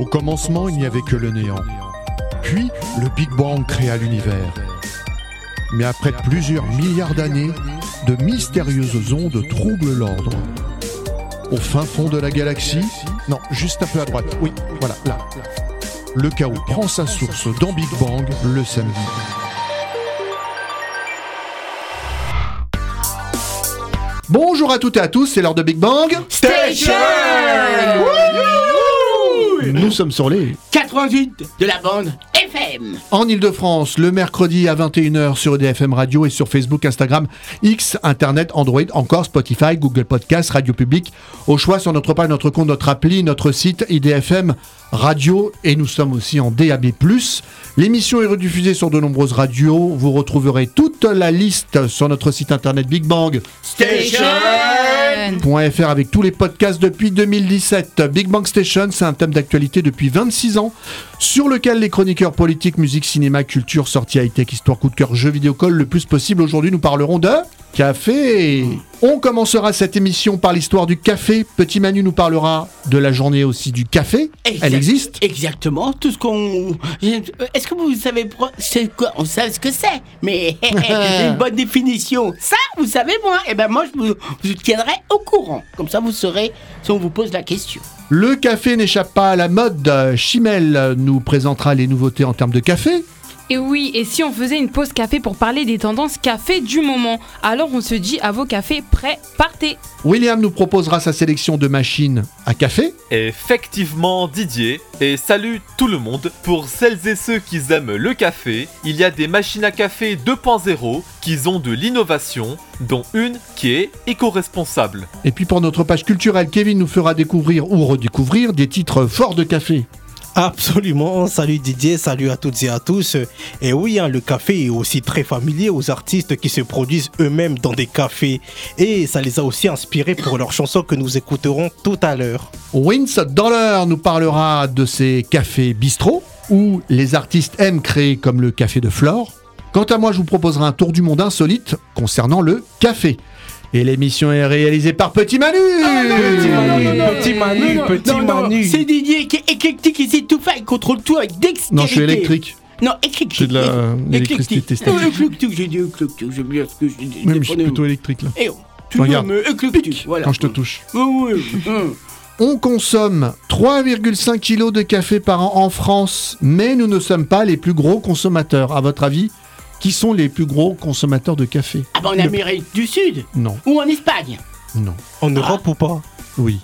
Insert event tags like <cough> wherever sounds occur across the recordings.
Au commencement, il n'y avait que le néant. Puis, le Big Bang créa l'univers. Mais après plusieurs milliards d'années, de mystérieuses ondes troublent l'ordre. Au fin fond de la galaxie, non, juste un peu à droite, oui, voilà, là. Le chaos prend sa source dans Big Bang le samedi. Bonjour à toutes et à tous, c'est l'heure de Big Bang. Station Nous sommes sur les 88 de la bande FM. en Ile-de-France le mercredi à 21h sur EDFM Radio et sur Facebook, Instagram, X, Internet, Android, encore Spotify, Google Podcast, Radio Public. Au choix sur notre page, notre compte, notre appli, notre site IDFM Radio et nous sommes aussi en DAB+. L'émission est rediffusée sur de nombreuses radios. Vous retrouverez toute la liste sur notre site internet Big Bang Station .fr avec tous les podcasts depuis 2017. Big Bang Station, c'est un thème d'actualité depuis 26 ans, sur lequel les chroniqueurs politiques, musique, cinéma, culture, sorties high-tech, histoire, coup de cœur, jeux vidéo collent le plus possible. Aujourd'hui, nous parlerons de café. On commencera cette émission par l'histoire du café. Petit Manu nous parlera de la journée aussi du café. Elle existe Exactement, tout ce qu'on. Est-ce que vous savez quoi? On sait ce que c'est, mais <laughs> une bonne définition. Ça, vous savez moi Eh ben moi, je vous, je vous tiendrai au courant. Comme ça, vous saurez si on vous pose la question. Le café n'échappe pas à la mode. Chimel nous présentera les nouveautés en termes de café. Et oui, et si on faisait une pause café pour parler des tendances café du moment Alors on se dit à vos cafés prêts, partez William nous proposera sa sélection de machines à café. Effectivement Didier, et salut tout le monde. Pour celles et ceux qui aiment le café, il y a des machines à café 2.0 qui ont de l'innovation, dont une qui est éco-responsable. Et puis pour notre page culturelle, Kevin nous fera découvrir ou redécouvrir des titres forts de café. Absolument, salut Didier, salut à toutes et à tous. Et oui, hein, le café est aussi très familier aux artistes qui se produisent eux-mêmes dans des cafés. Et ça les a aussi inspirés pour leurs chansons que nous écouterons tout à l'heure. Wince Dollar nous parlera de ces cafés bistrot où les artistes aiment créer comme le café de Flore. Quant à moi, je vous proposerai un tour du monde insolite concernant le café. Et l'émission est réalisée par Petit Manu Petit Manu, petit Manu, non, petit non, non, Manu. C'est Didier qui est éclectique, il sait tout faire, il contrôle tout avec dextérité. Non, je suis électrique. Non, éclectique. C'est de la- l'électricité statique. Non, éclectique, j'ai dit éclectique, j'aime bien ce que je dis. Même je suis plutôt électrique là. Eh oh, tu Regarde. veux me éclectique, voilà. Quand je te touche. Oui, oui. <laughs> On consomme 3,5 kilos de café par an en France, mais nous ne sommes pas les plus gros consommateurs. À votre avis, qui sont les plus gros consommateurs de café Ah bah en Amérique du Sud Non, ou en Espagne. non, En Europe ou pas oui.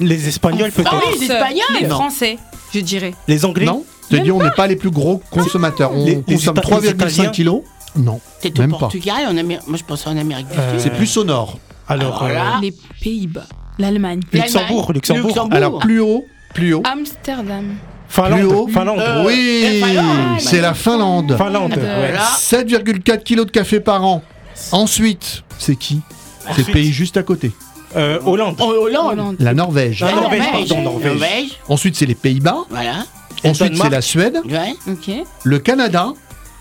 Les Espagnols Ah peut-être oui, les Espagnols Les Non. Français, je dirais. Les Anglais Non, je te dis, on n'est pas les plus gros consommateurs. On Les- les consomme Ita- les 3,5 Italiens kilos. Non, T'es au même pas. Portugal, en Amérique. Moi je pensais en Amérique du Euh, Sud. C'est plus au nord. Alors, Alors là, euh, Les Pays-Bas, l'Allemagne, Luxembourg, Luxembourg. Alors plus haut, plus haut, Amsterdam. Plus haut. Finlande, Finlande. Euh, oui, Finlande. c'est la Finlande. Finlande, Euh, ouais. Voilà. 7,4 kilos de café par an. Ensuite, c'est qui? C'est le pays juste à côté. Euh, Hollande. En Hollande. La Norvège. La Norvège, pardon, Norvège. Ensuite, c'est les Pays-Bas. Voilà. Ensuite, c'est la Suède. Ouais. Ok. Le Canada.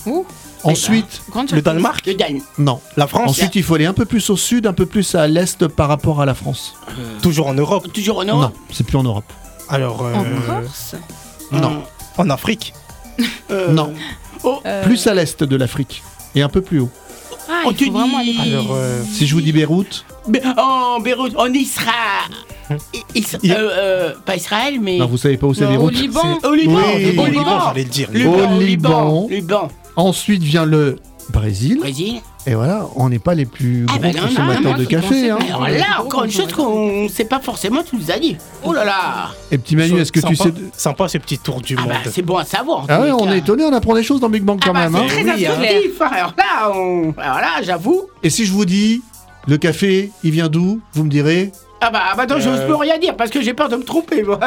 Ouh, Ensuite, Le. Danemark. Le Dan. non. La France. Ensuite, il faut aller un peu plus au sud, un peu plus à l'est par rapport à la France. Toujours en Europe. Toujours en Non, Europe. c'est plus en Europe. Alors, euh, En Corse. Non, en Afrique. Euh, <laughs> non. Oh, Euh, Plus à l'est de l'Afrique. Et un peu plus haut. Ah, oh, il tu faut vraiment aller. dis. Alors, euh, Si je vous dis Beyrouth, Be- En Beyrouth, en Israël. Is- euh, euh, pas Israël, mais. non, vous savez pas où c'est Non, Au Beyrouth. Liban. Au Liban. Oui. Au Liban, Liban. j'allais le dire. Liban, Au. Liban. Liban. Ensuite vient le Brésil. Brésil. Et voilà, on n'est pas les plus Ah gros ben non, non, consommateurs non, de café. Hein. Alors là, encore une chose qu'on ne sait pas forcément, tu nous as dit. Oh là là. Et petit Manu, est-ce que tu sais... Sympa ce petit tour du Ah monde. bah c'est bon à savoir. Ah ouais, on est étonné, on apprend des choses dans Big Bang quand Ah bah, même. hein. c'est très Oui, hein. instructif. Alors là, on... Alors là, j'avoue. Et si je vous dis, le café, il vient d'où Vous me direz Ah bah, ah bah attends, j'ose Euh. plus rien dire parce que j'ai peur de me tromper. moi.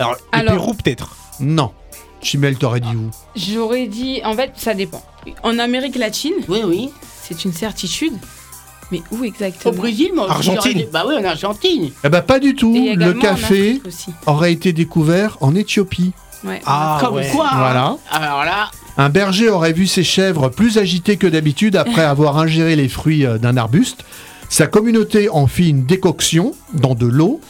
Alors, le Alors- Pérou peut-être. Non. Chimel, t'aurais dit où? J'aurais dit, en fait, ça dépend. En Amérique latine, Oui, oui. C'est une certitude. Mais où Au exactement Brésil, moi. Argentine. j'aurais dit- Bah oui, en Argentine. Eh ben pas du tout. Le en café aurait été découvert en Éthiopie. Ouais. Ah Comme ouais. quoi. Voilà. Alors là, Un berger aurait vu ses chèvres plus agitées que d'habitude après avoir ingéré les fruits euh, d'un arbuste. Sa communauté en fit une décoction dans de l'eau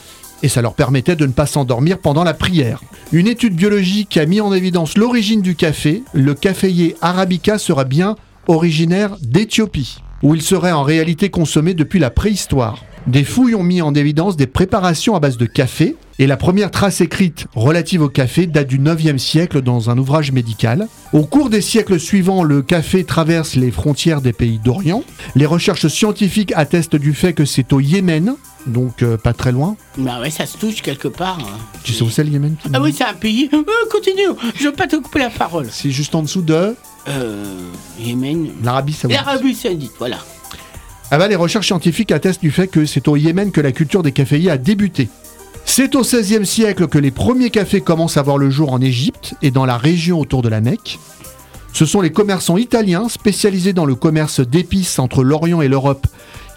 et ça leur permettait de ne pas s'endormir pendant la prière. Une étude biologique a mis en évidence l'origine du café. Le caféier arabica sera bien originaire d'Éthiopie, où il serait en réalité consommé depuis la préhistoire. Des fouilles ont mis en évidence des préparations à base de café, et la première trace écrite relative au café date du 9e siècle dans un ouvrage médical. Au cours des siècles suivants, le café traverse les frontières des pays d'Orient. Les recherches scientifiques attestent du fait que c'est au Yémen, donc euh, pas très loin. Bah ouais, ça se touche quelque part. hein. Tu sais où c'est le Yémen Ah oui, c'est un pays. Euh, continue, je veux pas te couper la parole. C'est juste en dessous de. Yémen. l'Arabie Saoudite. L'Arabie Saoudite, voilà. Ah bah, les recherches scientifiques attestent du fait que c'est au Yémen que la culture des caféiers a débuté. C'est au XVIe siècle que les premiers cafés commencent à voir le jour en Égypte et dans la région autour de la Mecque. Ce sont les commerçants italiens spécialisés dans le commerce d'épices entre l'Orient et l'Europe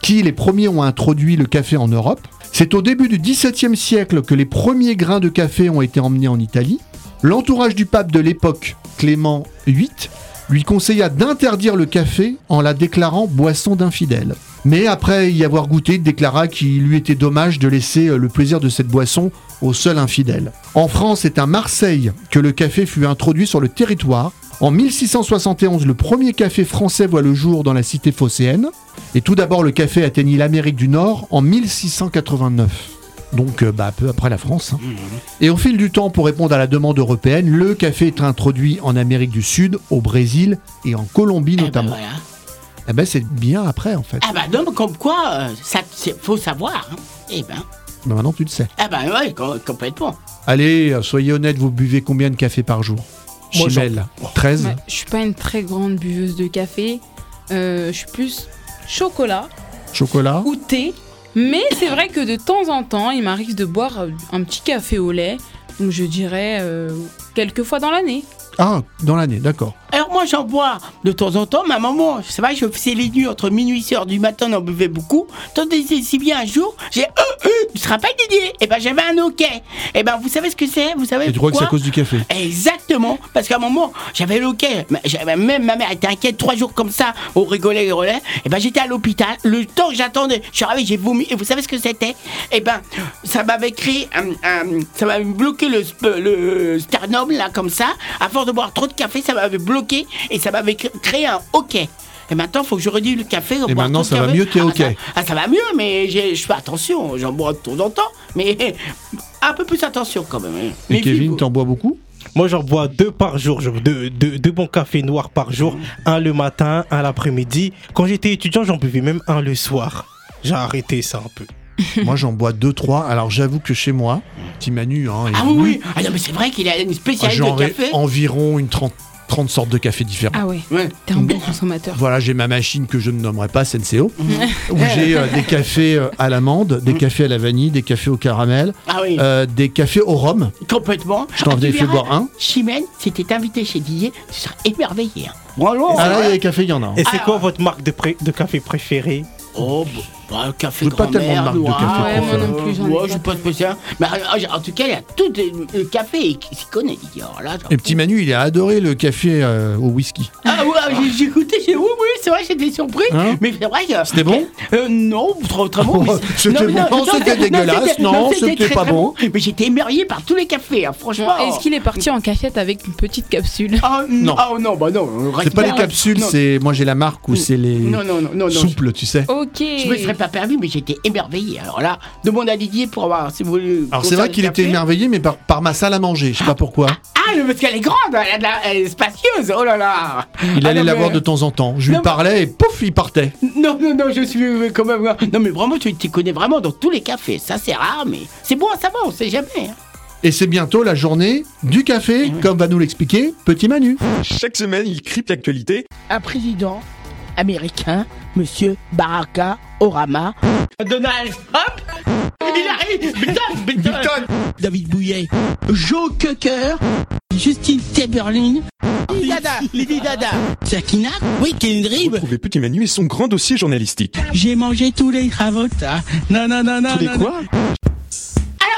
qui les premiers ont introduit le café en Europe. C'est au début du XVIIe siècle que les premiers grains de café ont été emmenés en Italie. L'entourage du pape de l'époque, Clément VIII, lui conseilla d'interdire le café en la déclarant boisson d'infidèles. Mais après y avoir goûté, déclara qu'il lui était dommage de laisser euh, le plaisir de cette boisson au seul infidèle. En France, c'est à Marseille que le café fut introduit sur le territoire. En 1671, le premier café français voit le jour dans la cité phocéenne. Et tout d'abord, le café atteignit l'Amérique du Nord en 1689. Donc, euh, bah, peu après la France. hein. Et au fil du temps, pour répondre à la demande européenne, le café est introduit en Amérique du Sud, au Brésil et en Colombie Eh ben notamment. voilà. Eh ben, c'est bien après, en fait. Ah bah non, mais comme quoi, euh, ça, faut savoir. Hein. Eh ben. Ben, maintenant, tu le sais. Ah bah ouais, com- complètement. Allez, euh, soyez honnête, vous buvez combien de café par jour? Moi, j'en- Chimel, 13 Ouais, je suis pas une très grande buveuse de café. Euh, je suis plus chocolat Chocolat ou thé. Mais c'est vrai que de temps en temps, il m'arrive de boire un petit café au lait. Donc je dirais euh, quelques fois dans l'année. Ah, dans l'année, d'accord. Alors moi j'en bois de temps en temps, ma maman, c'est vrai, je faisais les nuits entre minuit et 6 heures du matin, on en buvait beaucoup. Tandis que si bien un jour, j'ai euh, euh, tu te rappelles Didier? Et ben j'avais un hoquet. Et ben vous savez ce que c'est? Vous savez Et tu crois que c'est à cause du café? Exactement, parce qu'à un moment, j'avais le j'avais- Même ma mère était inquiète trois jours comme ça, on rigolait, on rigolait. Et ben j'étais à l'hôpital, le temps que j'attendais, je suis arrivé, j'ai vomi. Et vous savez ce que c'était? Et ben ça m'avait créé, ça m'avait bloqué le sternum là comme ça. À force de boire trop de café, ça m'avait bloqué et ça m'avait cré- créé un hoquet. Et maintenant, il faut que je réduise le café. Et maintenant, ça va café. mieux, t'es Ah, OK. ça- Ah, ça va mieux, mais je fais attention. J'en bois de temps en temps, mais <laughs> un peu plus attention quand même. hein. Et Méfiez-vous. Kevin, t'en bois beaucoup? Moi, j'en bois deux par jour, deux, deux- deux bons cafés noirs par jour, un le matin, un l'après-midi. Quand j'étais étudiant, j'en buvais même un le soir. J'ai arrêté ça un peu. <laughs> Moi, j'en bois 2-3. Alors, j'avoue que chez moi, petit Manu, hein, Ah oui, oui. Ah non, mais c'est vrai qu'il a une ah, spécialité j'en de café. environ une 30, 30 sortes de café différents. Ah ouais, Ouais. t'es un bon consommateur. Voilà, j'ai ma machine que je ne nommerai pas Senseo, <laughs> où j'ai euh, des cafés euh, à l'amande, des cafés à la vanille, des cafés au caramel, Ah oui, euh, des cafés au rhum. complètement. Je t'en Ah, tu ai fait boire un. Chimène, si t'es invité chez Didier, tu seras émerveillé. Hein. Ah là, il y a des cafés, il y en a. un. Et c'est Ah, quoi votre marque de, pré- de café préférée Oh, bah, café pas de grand-mère, marque de noir, café Ouais, moi non plus, j'en ai ouais, pas je pas spécial. Mais euh, en tout cas, il y a tout le café et qui s'y connaît. Alors là, Et petit Manu, il a adoré le café euh, au whisky. Ah ouais, j'ai- j'ai goûté, j'ai oui, oui, c'est vrai, j'étais surpris. Hein mais c'est vrai que. C'était bon Euh, Non, trop, très bon. c'est- C'était bon, non, c'était dégueulasse, non, c'était pas bon. Mais j'étais émerveillé par tous les cafés, hein, franchement. Est-ce qu'il est parti en cachette avec une petite capsule? Ah Non. non, ah, non, bah non. C'est pas les Non, capsules, c'est. Moi, j'ai la marque où c'est les Non, non, non, non, non. souples, tu sais. Ok. Je me serais pas permis, mais j'étais émerveillé. Alors là, demande à Didier pour avoir, si vous voulez. Alors, c'est vrai qu'il était émerveillé, mais par, par ma salle à manger. Je sais pas pourquoi. Ah, mais parce qu'elle est grande, elle, est spacieuse, oh là là. Il Ah, allait non, la mais- voir de temps en temps. Je lui Non, mais- parlais et pouf, il partait. Non, non, non, je suis euh, quand même. Non, mais vraiment, tu tu connais vraiment dans tous les cafés. Ça, c'est rare, mais c'est bon à savoir, on sait jamais. hein. Et c'est bientôt la journée du café, comme va nous l'expliquer Petit Manu. Chaque semaine, il crypte l'actualité. Un président américain, monsieur Baraka Orama. Donald Trump? Il arrive! Biden, Biden. David Bouillet. Joe Cocker. Justine Timberlane Lady Dada Lady Dada Sakina Oui, Kendrick Retrouvez Petit Manu et son grand dossier journalistique. J'ai mangé tous les hein. Non, non, non, non. Tous les non, quoi?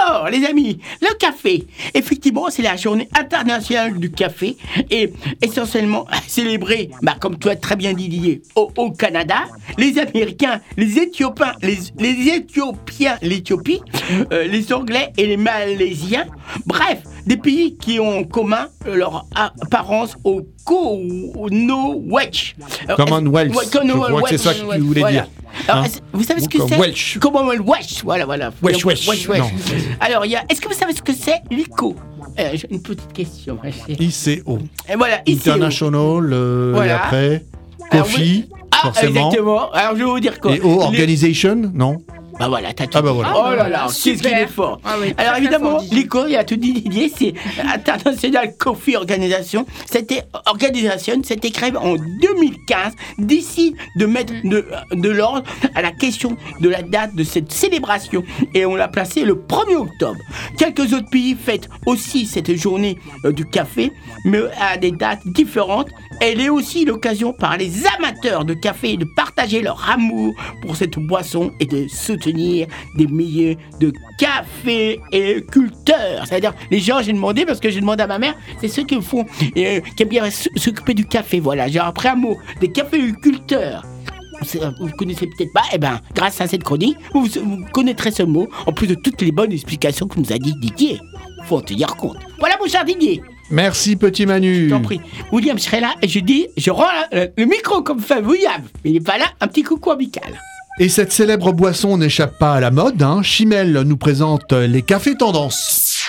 Alors, les amis, le café. Effectivement, c'est la journée internationale du café et essentiellement <laughs> célébrée, bah, comme tu as très bien dit Didier, au, au Canada. Les Américains, les Éthiopiens, les, les Éthiopiens, l'Éthiopie, euh, les Anglais et les Malaisiens. Bref, des pays qui ont en commun euh, leur apparence au. Euh, Commonwealth. Ouais, Je crois que c'est Commonwealth. ça que tu voulais Voilà. dire. Alors, Hein vous savez ce que c'est Welsh. Commonwealth Welsh. Voilà, voilà. Wesh, wesh. Non. Alors, il y a. Est-ce que vous savez ce que c'est l'ICO? Euh, J'ai une petite question. ICO. Et voilà, ICO. International, euh, et Voilà. après, Alors, Coffee, Ah, forcément. exactement. Alors, je vais vous dire quoi Et O, Les- non? Bah voilà, t'as tout Ah bah dit. voilà. Oh là là, qu'est-ce qu'il super. est fort. Ah oui, Alors évidemment, l'ICO, il a tout dit Didier, c'est International Coffee Organization. C'était organisation, c'était créé en 2015, d'ici de mettre de, de l'ordre à la question de la date de cette célébration. Et on l'a placé le 1er octobre. Quelques autres pays fêtent aussi cette journée euh, du café, mais à des dates différentes. Elle est aussi l'occasion par les amateurs de café de partager leur amour pour cette boisson et de des milliers de caféiculteurs. C'est-à-dire, les gens, j'ai demandé, parce que j'ai demandé à ma mère, c'est ceux qui font, euh, qui aiment bien s'occuper du café. Voilà, j'ai appris un mot, des caféiculteurs. C'est- Vous connaissez peut-être pas, eh ben, grâce à cette chronique, vous, vous connaîtrez ce mot, en plus de toutes les bonnes explications que nous a dit Didier. Faut en tenir compte. Voilà, mon cher Didier. Merci, petit Manu. Je t'en prie. William, je serai là et je dis, je rends le, le micro comme fait William. Il n'est pas là, un petit coucou amical. Et cette célèbre boisson n'échappe pas à la mode. Hein. Chimel nous présente les cafés tendances.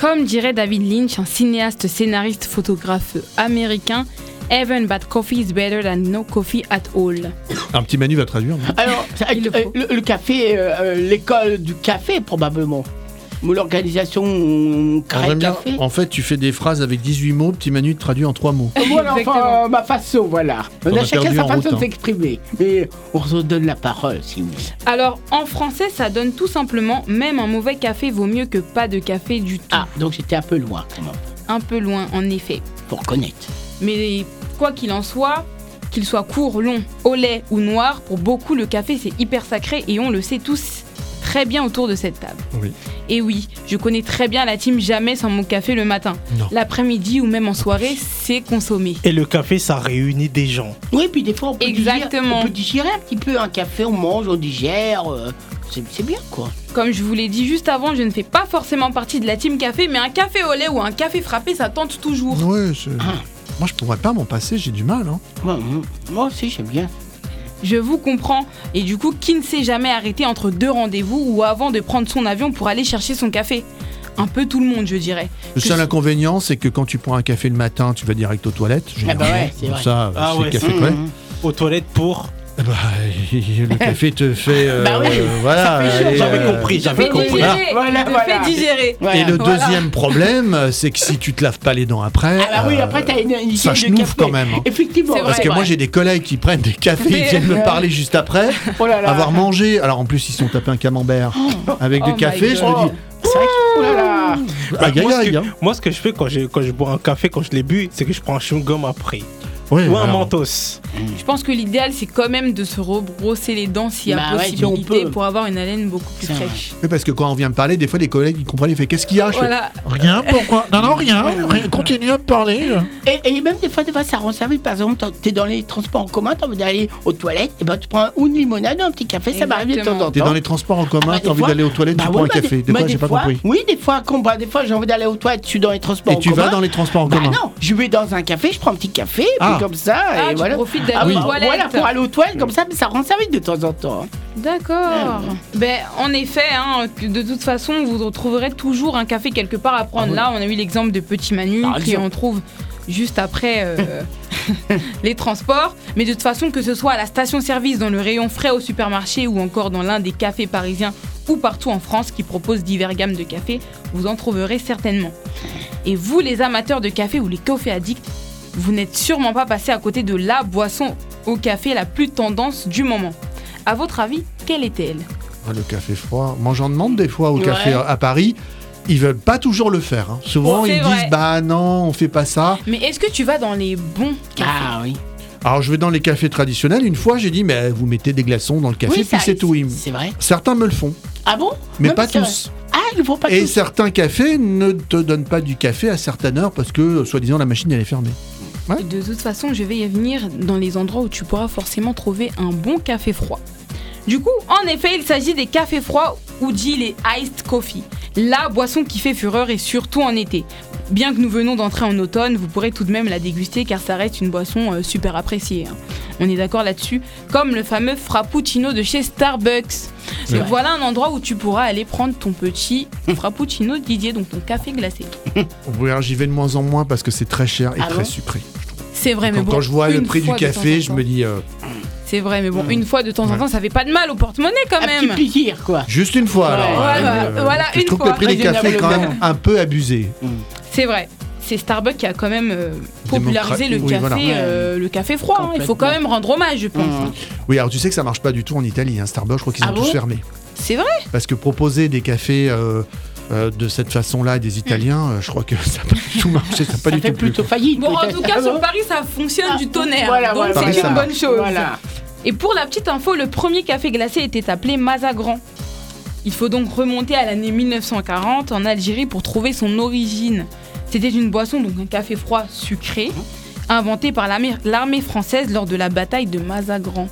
Comme dirait David Lynch, un cinéaste, scénariste, photographe américain, Even bad coffee is better than no coffee at all. Un petit Manu va traduire. non? Alors, le euh, le café, euh, euh, l'école du café, probablement. L'organisation j'aime bien. Café. En fait, tu fais des phrases avec 18 mots, petit Manu te traduit en 3 mots. Voilà, enfin, euh, ma façon, voilà. On On a a chacun sa façon route, de hein. s'exprimer. Mais on se donne la parole, si vous voulez. Alors, en français, ça donne tout simplement même un mauvais café vaut mieux que pas de café du tout. Ah, donc j'étais un peu loin, quand même, Un peu loin, en effet. pour connaître. Mais quoi qu'il en soit, qu'il soit court, long, au lait ou noir, pour beaucoup, le café c'est hyper sacré et on le sait tous très bien autour de cette table. Oui. Et oui, je connais très bien la team jamais sans mon café le matin. L'après-midi ou même en soirée, c'est consommé. Et le café, ça réunit des gens. Oui, puis des fois, on peut, digérer, Exactement. on peut digérer un petit peu un café, on mange, on digère. euh, c'est bien, quoi. Comme je vous l'ai dit juste avant, je ne fais pas forcément partie de la team café, mais un café au lait ou un café frappé, ça tente toujours. Ouais, c'est- Ah. Moi, je pourrais pas m'en passer, j'ai du mal. Hein. Moi, moi- moi aussi, j'aime bien. Je vous comprends. Et du coup, qui ne s'est jamais arrêté entre deux rendez-vous ou avant de prendre son avion pour aller chercher son café? Un peu tout le monde, je dirais. Le seul inconvénient, c'est que quand tu prends un café le matin, tu vas direct aux toilettes. généralement. bah ouais, c'est Pour vrai. Ça, Ah c'est ouais, café Mmh, prêt. mmh. Aux toilettes pour. Eh bah, <laughs> le café te fait. euh, Bah oui, voilà. et, J'avais euh, compris, j'avais compris. digérer, Voilà, il te voilà. fait digérer. Voilà. Et le Voilà. deuxième problème, euh, c'est que si tu te laves pas les dents après. Ah bah oui, euh, après, t'as une, une ça chenouffe quand même, hein. Effectivement. Parce vrai. que moi j'ai des collègues qui prennent des cafés, ils viennent me parler juste après, Oh là là. avoir mangé. Alors en plus ils sont tapés un camembert avec Oh du my café. Je me Oh, dis, oh là là. ah, moi, ce que, hein. moi, ce que je fais quand je, quand je bois un café, quand je l'ai bu, c'est que je prends un chewing-gum après. Ou un alors, mentos. Je pense que l'idéal, c'est quand même de se rebrosser les dents s'il y a Bah ouais, si on possibilité peut. pour avoir une haleine beaucoup plus fraîche. oui, parce que quand on vient me parler, des fois les collègues ils comprennent, ils font qu'est-ce qu'il y a? Je fais, Voilà. Rien, pourquoi? Non, non, rien, rien, continue à me parler. Et, et même des fois, des fois, ça rend service. Par exemple, t'es- t'es dans les transports en commun, t'as envie d'aller aux toilettes, et ben tu prends une limonade, un petit café, ça m'arrive de temps en T'es temps. dans les transports en commun, Bah, t'as envie d'aller aux toilettes, Bah tu prends un bah, café. des- bah, fois, j'ai pas compris. Oui, des fois, bah, des fois, j'ai envie d'aller aux toilettes, je suis dans les transports Et en tu commun. vas dans les transports en commun? non, je vais dans un café, je prends un petit café, et Ah. comme ça, Ah, et tu voilà. profites d'aller Ah aux oui, toilettes. Voilà, pour aller aux toilettes, comme ça, mais ça rend service de temps en temps. hein. D'accord. Ben, en effet, hein, de toute façon, vous retrouverez toujours un café quelque part à prendre. Ah oui. Là, on a eu l'exemple de Petit Manu, qui on trouve juste après euh, <laughs> les transports. Mais de toute façon, que ce soit à la station-service, dans le rayon frais au supermarché ou encore dans l'un des cafés parisiens ou partout en France qui propose divers gammes de café, vous en trouverez certainement. Et vous, les amateurs de café ou les cafés addicts, vous n'êtes sûrement pas passé à côté de la boisson au café la plus tendance du moment. À votre avis, quelle est-elle? Ah, Le café froid. Moi, j'en demande des fois au Ouais. café à Paris. Ils veulent pas toujours le faire. hein. Souvent, Oh, ils vrai. disent bah non, on fait pas ça. Mais est-ce que tu vas dans les bons cafés? Ah oui. Alors je vais dans les cafés traditionnels. Une fois, j'ai dit, mais vous mettez des glaçons dans le café, Oui, puis c'est tout. C'est vrai. Certains me le font, Ah bon? Mais Non, pas tous. Ah, ils ne font pas Et tous. certains cafés ne te donnent pas du café à certaines heures parce que, euh, soi-disant, la machine elle est fermée. De toute façon, je vais y venir dans les endroits où tu pourras forcément trouver un bon café froid. Du coup, en effet, il s'agit des cafés froids ou dit les iced coffee. La boisson qui fait fureur et surtout en été. Bien que nous venons d'entrer en automne, vous pourrez tout de même la déguster car ça reste une boisson euh, super appréciée. hein. On est d'accord là-dessus, comme le fameux frappuccino de chez Starbucks. Vrai. voilà un endroit où tu pourras aller prendre ton petit <laughs> frappuccino Didier, donc ton café glacé. Oui, j'y vais de moins en moins parce que c'est très cher et Ah très bon sucré. C'est vrai, mais Quand, bon. quand je vois le prix du fois de temps café, en je temps. me dis euh, C'est vrai, mais bon, Mm. une fois de temps en Ouais. temps, ça fait pas de mal au porte-monnaie quand Un petit même. plaisir, quoi. juste une fois. Ouais, alors, voilà, euh, voilà, je une trouve que fois. le prix des cafés est quand même un peu abusé. C'est vrai. C'est Starbucks qui a quand même euh, popularisé le Oui, café, voilà. euh, le café froid. hein. Il faut quand même rendre hommage, je pense. Mmh. Oui, alors tu sais que ça marche pas du tout en Italie. Hein. Starbucks, je crois qu'ils Ah ont bon tous fermé. C'est vrai. Parce que proposer des cafés euh, euh, de cette façon-là à des Italiens, euh, je crois que ça n'a pas du tout marché. Ça n'a pas Ça du fait tout plu. plutôt faillite. Bon, en tout cas, Ah sur Paris, ça fonctionne du tonnerre. Voilà, donc voilà, c'est une bonne chose. Voilà. Et pour la petite info, le premier café glacé était appelé Mazagran. Il faut donc remonter à l'année 1940 en Algérie pour trouver son origine. C'était une boisson, donc un café froid sucré, inventé par l'armée française lors de la bataille de Mazagran.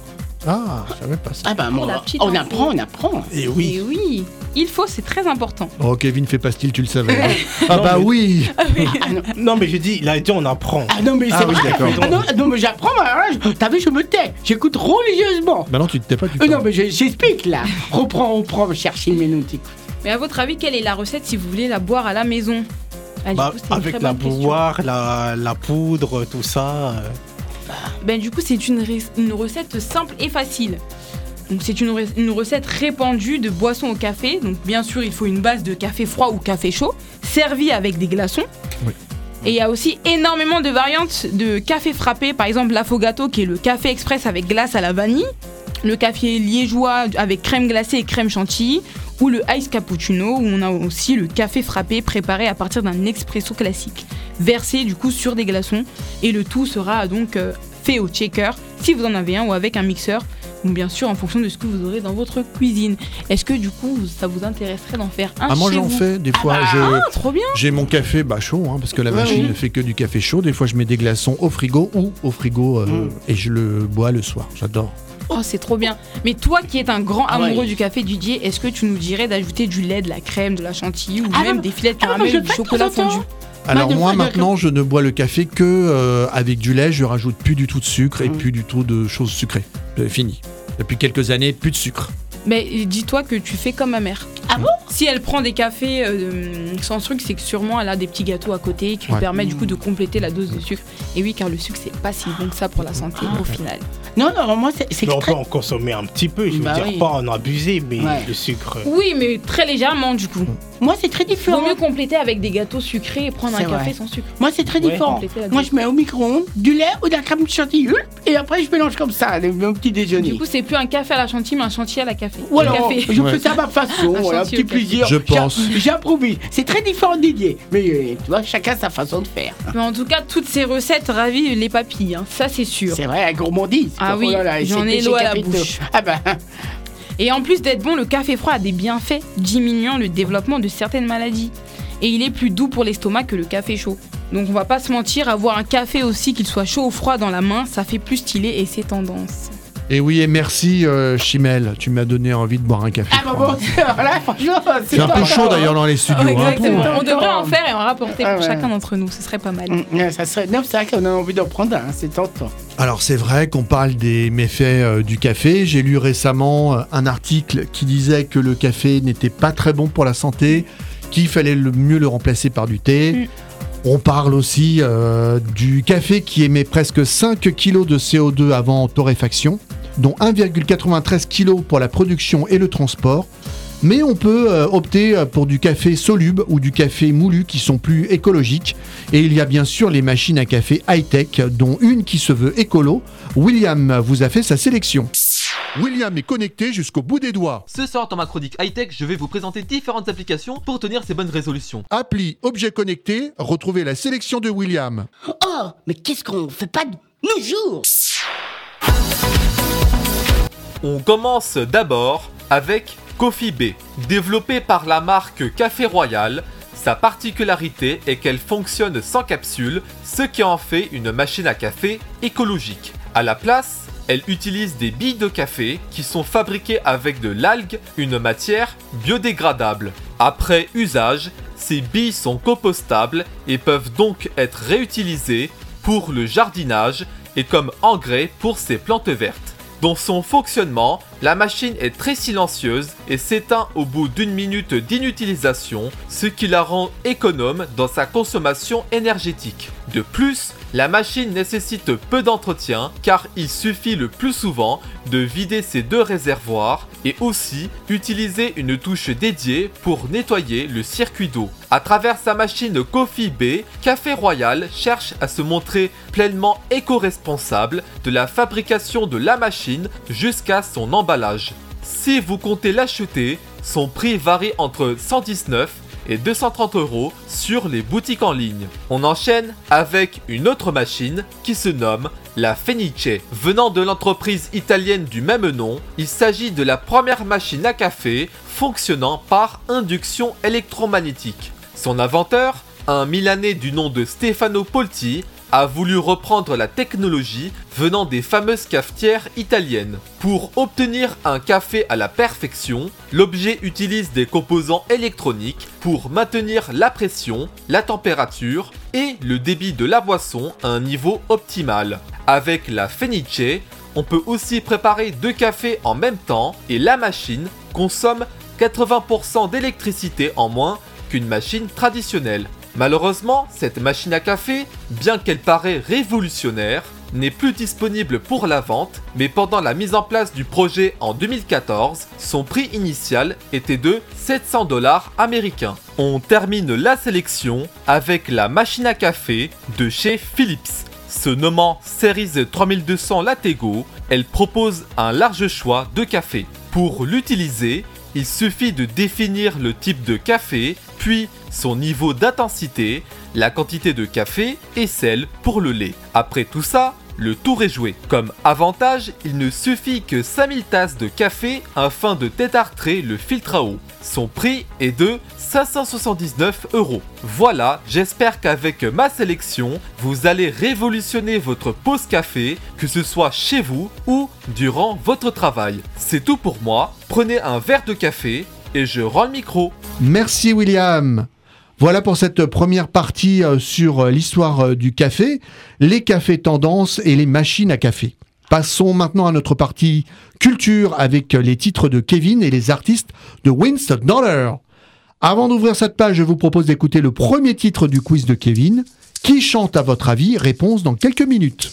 Ah, je savais pas ça. Ah bah, on info. apprend, on apprend. Et oui. Et oui, il faut, c'est très important. Oh, Kevin, fais pas style, tu le savais. hein. <laughs> ah bah mais- oui Ah non, Non, mais je dis, il a dit on apprend. ah non, mais c'est Ah oui, vrai. d'accord. Ah non, non, mais j'apprends. mais alors là, je- T'as vu, je me tais. J'écoute religieusement. Bah non, tu te tais pas du Euh, tout. non, mais je- j'explique là. Reprends, reprends, chercher le menu. Mais à votre avis, quelle est la recette si vous voulez la boire à la maison? Ah, du Bah, coup, c'est une avec très la bonne question. boire, la, la poudre, tout ça. euh, Ben, du coup, c'est une, recette simple et facile. Donc, c'est une, recette répandue de boissons au café. Donc, bien sûr, il faut une base de café froid ou café chaud, servi avec des glaçons. Oui. Et il y a aussi énormément de variantes de café frappé. Par exemple, l'affogato, qui est le café express avec glace à la vanille. Le café liégeois avec crème glacée et crème chantilly. Ou le ice cappuccino, où on a aussi le café frappé préparé à partir d'un expresso classique. Versé du coup sur des glaçons. Et le tout sera donc euh, fait au shaker, si vous en avez un, ou avec un mixeur. Ou bien sûr en fonction de ce que vous aurez dans votre cuisine. Est-ce que du coup ça vous intéresserait d'en faire un Ah, moi j'en fais des fois. bah, je- Ah, J'ai mon café bah, chaud, hein, parce que la Ouais, machine oui. ne fait que du café chaud. Des fois, je mets des glaçons au frigo ou au frigo euh, Mm. et je le bois le soir. J'adore. Oh, c'est trop bien. Mais toi qui es un grand Ah ouais. amoureux du café Didier, est-ce que tu nous dirais d'ajouter du lait, de la crème, de la chantilly ou Ah, même non. des filets de Ah, moi, caramel le du de chocolat fondu Alors de moi de- maintenant, je ne bois le café que euh, avec du lait. Je rajoute plus du tout de sucre et Mm. plus du tout de choses sucrées. C'est fini. Depuis quelques années, plus de sucre. Mais dis-toi que tu fais comme ma mère. Ah bon? Si elle prend des cafés euh, sans sucre, c'est que sûrement elle a des petits gâteaux à côté qui lui Ouais. permettent du coup de compléter la dose de sucre. Et oui, car le sucre c'est pas si bon que ça pour la santé Ah. au final. Non, non, moi, c'est c'est Mais on très... peut en consommer un petit peu, je veux Bah dire oui. pas en abuser, mais Ouais. le sucre. Oui, mais très légèrement du coup. Moi, c'est très Il différent. vaut mieux compléter avec des gâteaux sucrés et prendre un café sans sucre. Moi, c'est très Ouais. différent. Moi, je mets au micro-ondes du lait ou de la crème chantilly, et après, je mélange comme ça, le- mon petit déjeuner. Du coup, c'est plus un café à la chantilly, mais un chantilly à la café. Ou alors, café. je fais ça à ma façon, <laughs> Un voilà, un chantier petit plaisir. Je pense. J'improvise. C'est très différent Didier. Mais euh, tu vois, chacun sa façon de faire. Mais en tout cas, toutes ces recettes ravivent les papilles, hein. ça c'est sûr. C'est vrai, la gourmandise. Ah Oh oui, j'en ai l'eau à la bouche. Ah bah, Et en plus d'être bon, le café froid a des bienfaits diminuant le développement de certaines maladies. Et il est plus doux pour l'estomac que le café chaud. Donc on va pas se mentir, avoir un café aussi, qu'il soit chaud ou froid dans la main, ça fait plus stylé et c'est tendance. Et oui, et merci euh, Chimel. Tu m'as donné envie de boire un café. ah bah bon, <laughs> voilà, franchement, C'est un peu chaud hein. d'ailleurs dans les studios. hein. Exactement. pour- On devrait en faire et en rapporter Ah pour ouais. chacun d'entre nous, ce serait pas mal. Mm, ouais, ça serait... Non, c'est vrai qu'on a envie d'en prendre un, c'est tentant. Alors c'est vrai qu'on parle des méfaits euh, du café. J'ai lu récemment euh, un article qui disait que le café n'était pas très bon pour la santé, qu'il fallait le mieux le remplacer par du thé. Mm. On parle aussi euh, du café qui émet presque 5 kg de CO2 avant torréfaction, dont 1,93 kg pour la production et le transport. Mais on peut euh, opter euh, pour du café soluble ou du café moulu qui sont plus écologiques. Et il y a bien sûr les machines à café high-tech, dont une qui se veut écolo. William vous a fait sa sélection. William est connecté jusqu'au bout des doigts. Ce soir dans ma chronique high-tech, je vais vous présenter différentes applications pour tenir ces bonnes résolutions. Appli objet connecté, retrouvez la sélection de William. Oh, mais qu'est-ce qu'on fait pas de nos jours? On commence d'abord avec Coffee Bay. Développé par la marque Café Royal, sa particularité est qu'elle fonctionne sans capsule, ce qui en fait une machine à café écologique. À la place, elle utilise des billes de café qui sont fabriquées avec de l'algue, une matière biodégradable. Après usage, ces billes sont compostables et peuvent donc être réutilisées pour le jardinage et comme engrais pour ces plantes vertes. Dans son fonctionnement, la machine est très silencieuse et s'éteint au bout d'une minute d'inutilisation, ce qui la rend économe dans sa consommation énergétique. De plus, la machine nécessite peu d'entretien car il suffit le plus souvent de vider ses deux réservoirs et aussi utiliser une touche dédiée pour nettoyer le circuit d'eau. À travers sa machine Coffee Bay, Café Royal cherche à se montrer pleinement éco-responsable de la fabrication de la machine jusqu'à son emballage. Si vous comptez l'acheter, son prix varie entre 119 et 230 euros sur les boutiques en ligne. On enchaîne avec une autre machine qui se nomme la Fenice. Venant de l'entreprise italienne du même nom, il s'agit de la première machine à café fonctionnant par induction électromagnétique. Son inventeur, un Milanais du nom de Stefano Polti, a voulu reprendre la technologie venant des fameuses cafetières italiennes. Pour obtenir un café à la perfection, l'objet utilise des composants électroniques pour maintenir la pression, la température et le débit de la boisson à un niveau optimal. Avec la Fenice, on peut aussi préparer deux cafés en même temps et la machine consomme 80% d'électricité en moins qu'une machine traditionnelle. Malheureusement, cette machine à café, bien qu'elle paraît révolutionnaire, n'est plus disponible pour la vente, mais pendant la mise en place du projet en 2014, son prix initial était de 700 dollars américains. On termine la sélection avec la machine à café de chez Philips. Se nommant Series 3200 Latego, elle propose un large choix de café. Pour l'utiliser, il suffit de définir le type de café, puis son niveau d'intensité, la quantité de café et celle pour le lait. Après tout ça, le tour est joué. Comme avantage, il ne suffit que 5000 tasses de café afin de tétartrer le filtre à eau. Son prix est de 579 euros. Voilà, j'espère qu'avec ma sélection, vous allez révolutionner votre pause café, que ce soit chez vous ou durant votre travail. C'est tout pour moi, prenez un verre de café et je rends le micro. Merci William. Voilà pour cette première partie euh, sur euh, l'histoire euh, du café, les cafés tendances et les machines à café. Passons maintenant à notre partie culture avec les titres de Kevin et les artistes de Winston Dollar. Avant d'ouvrir cette page, je vous propose d'écouter le premier titre du quiz de Kevin. Qui chante à votre avis? Réponse dans quelques minutes.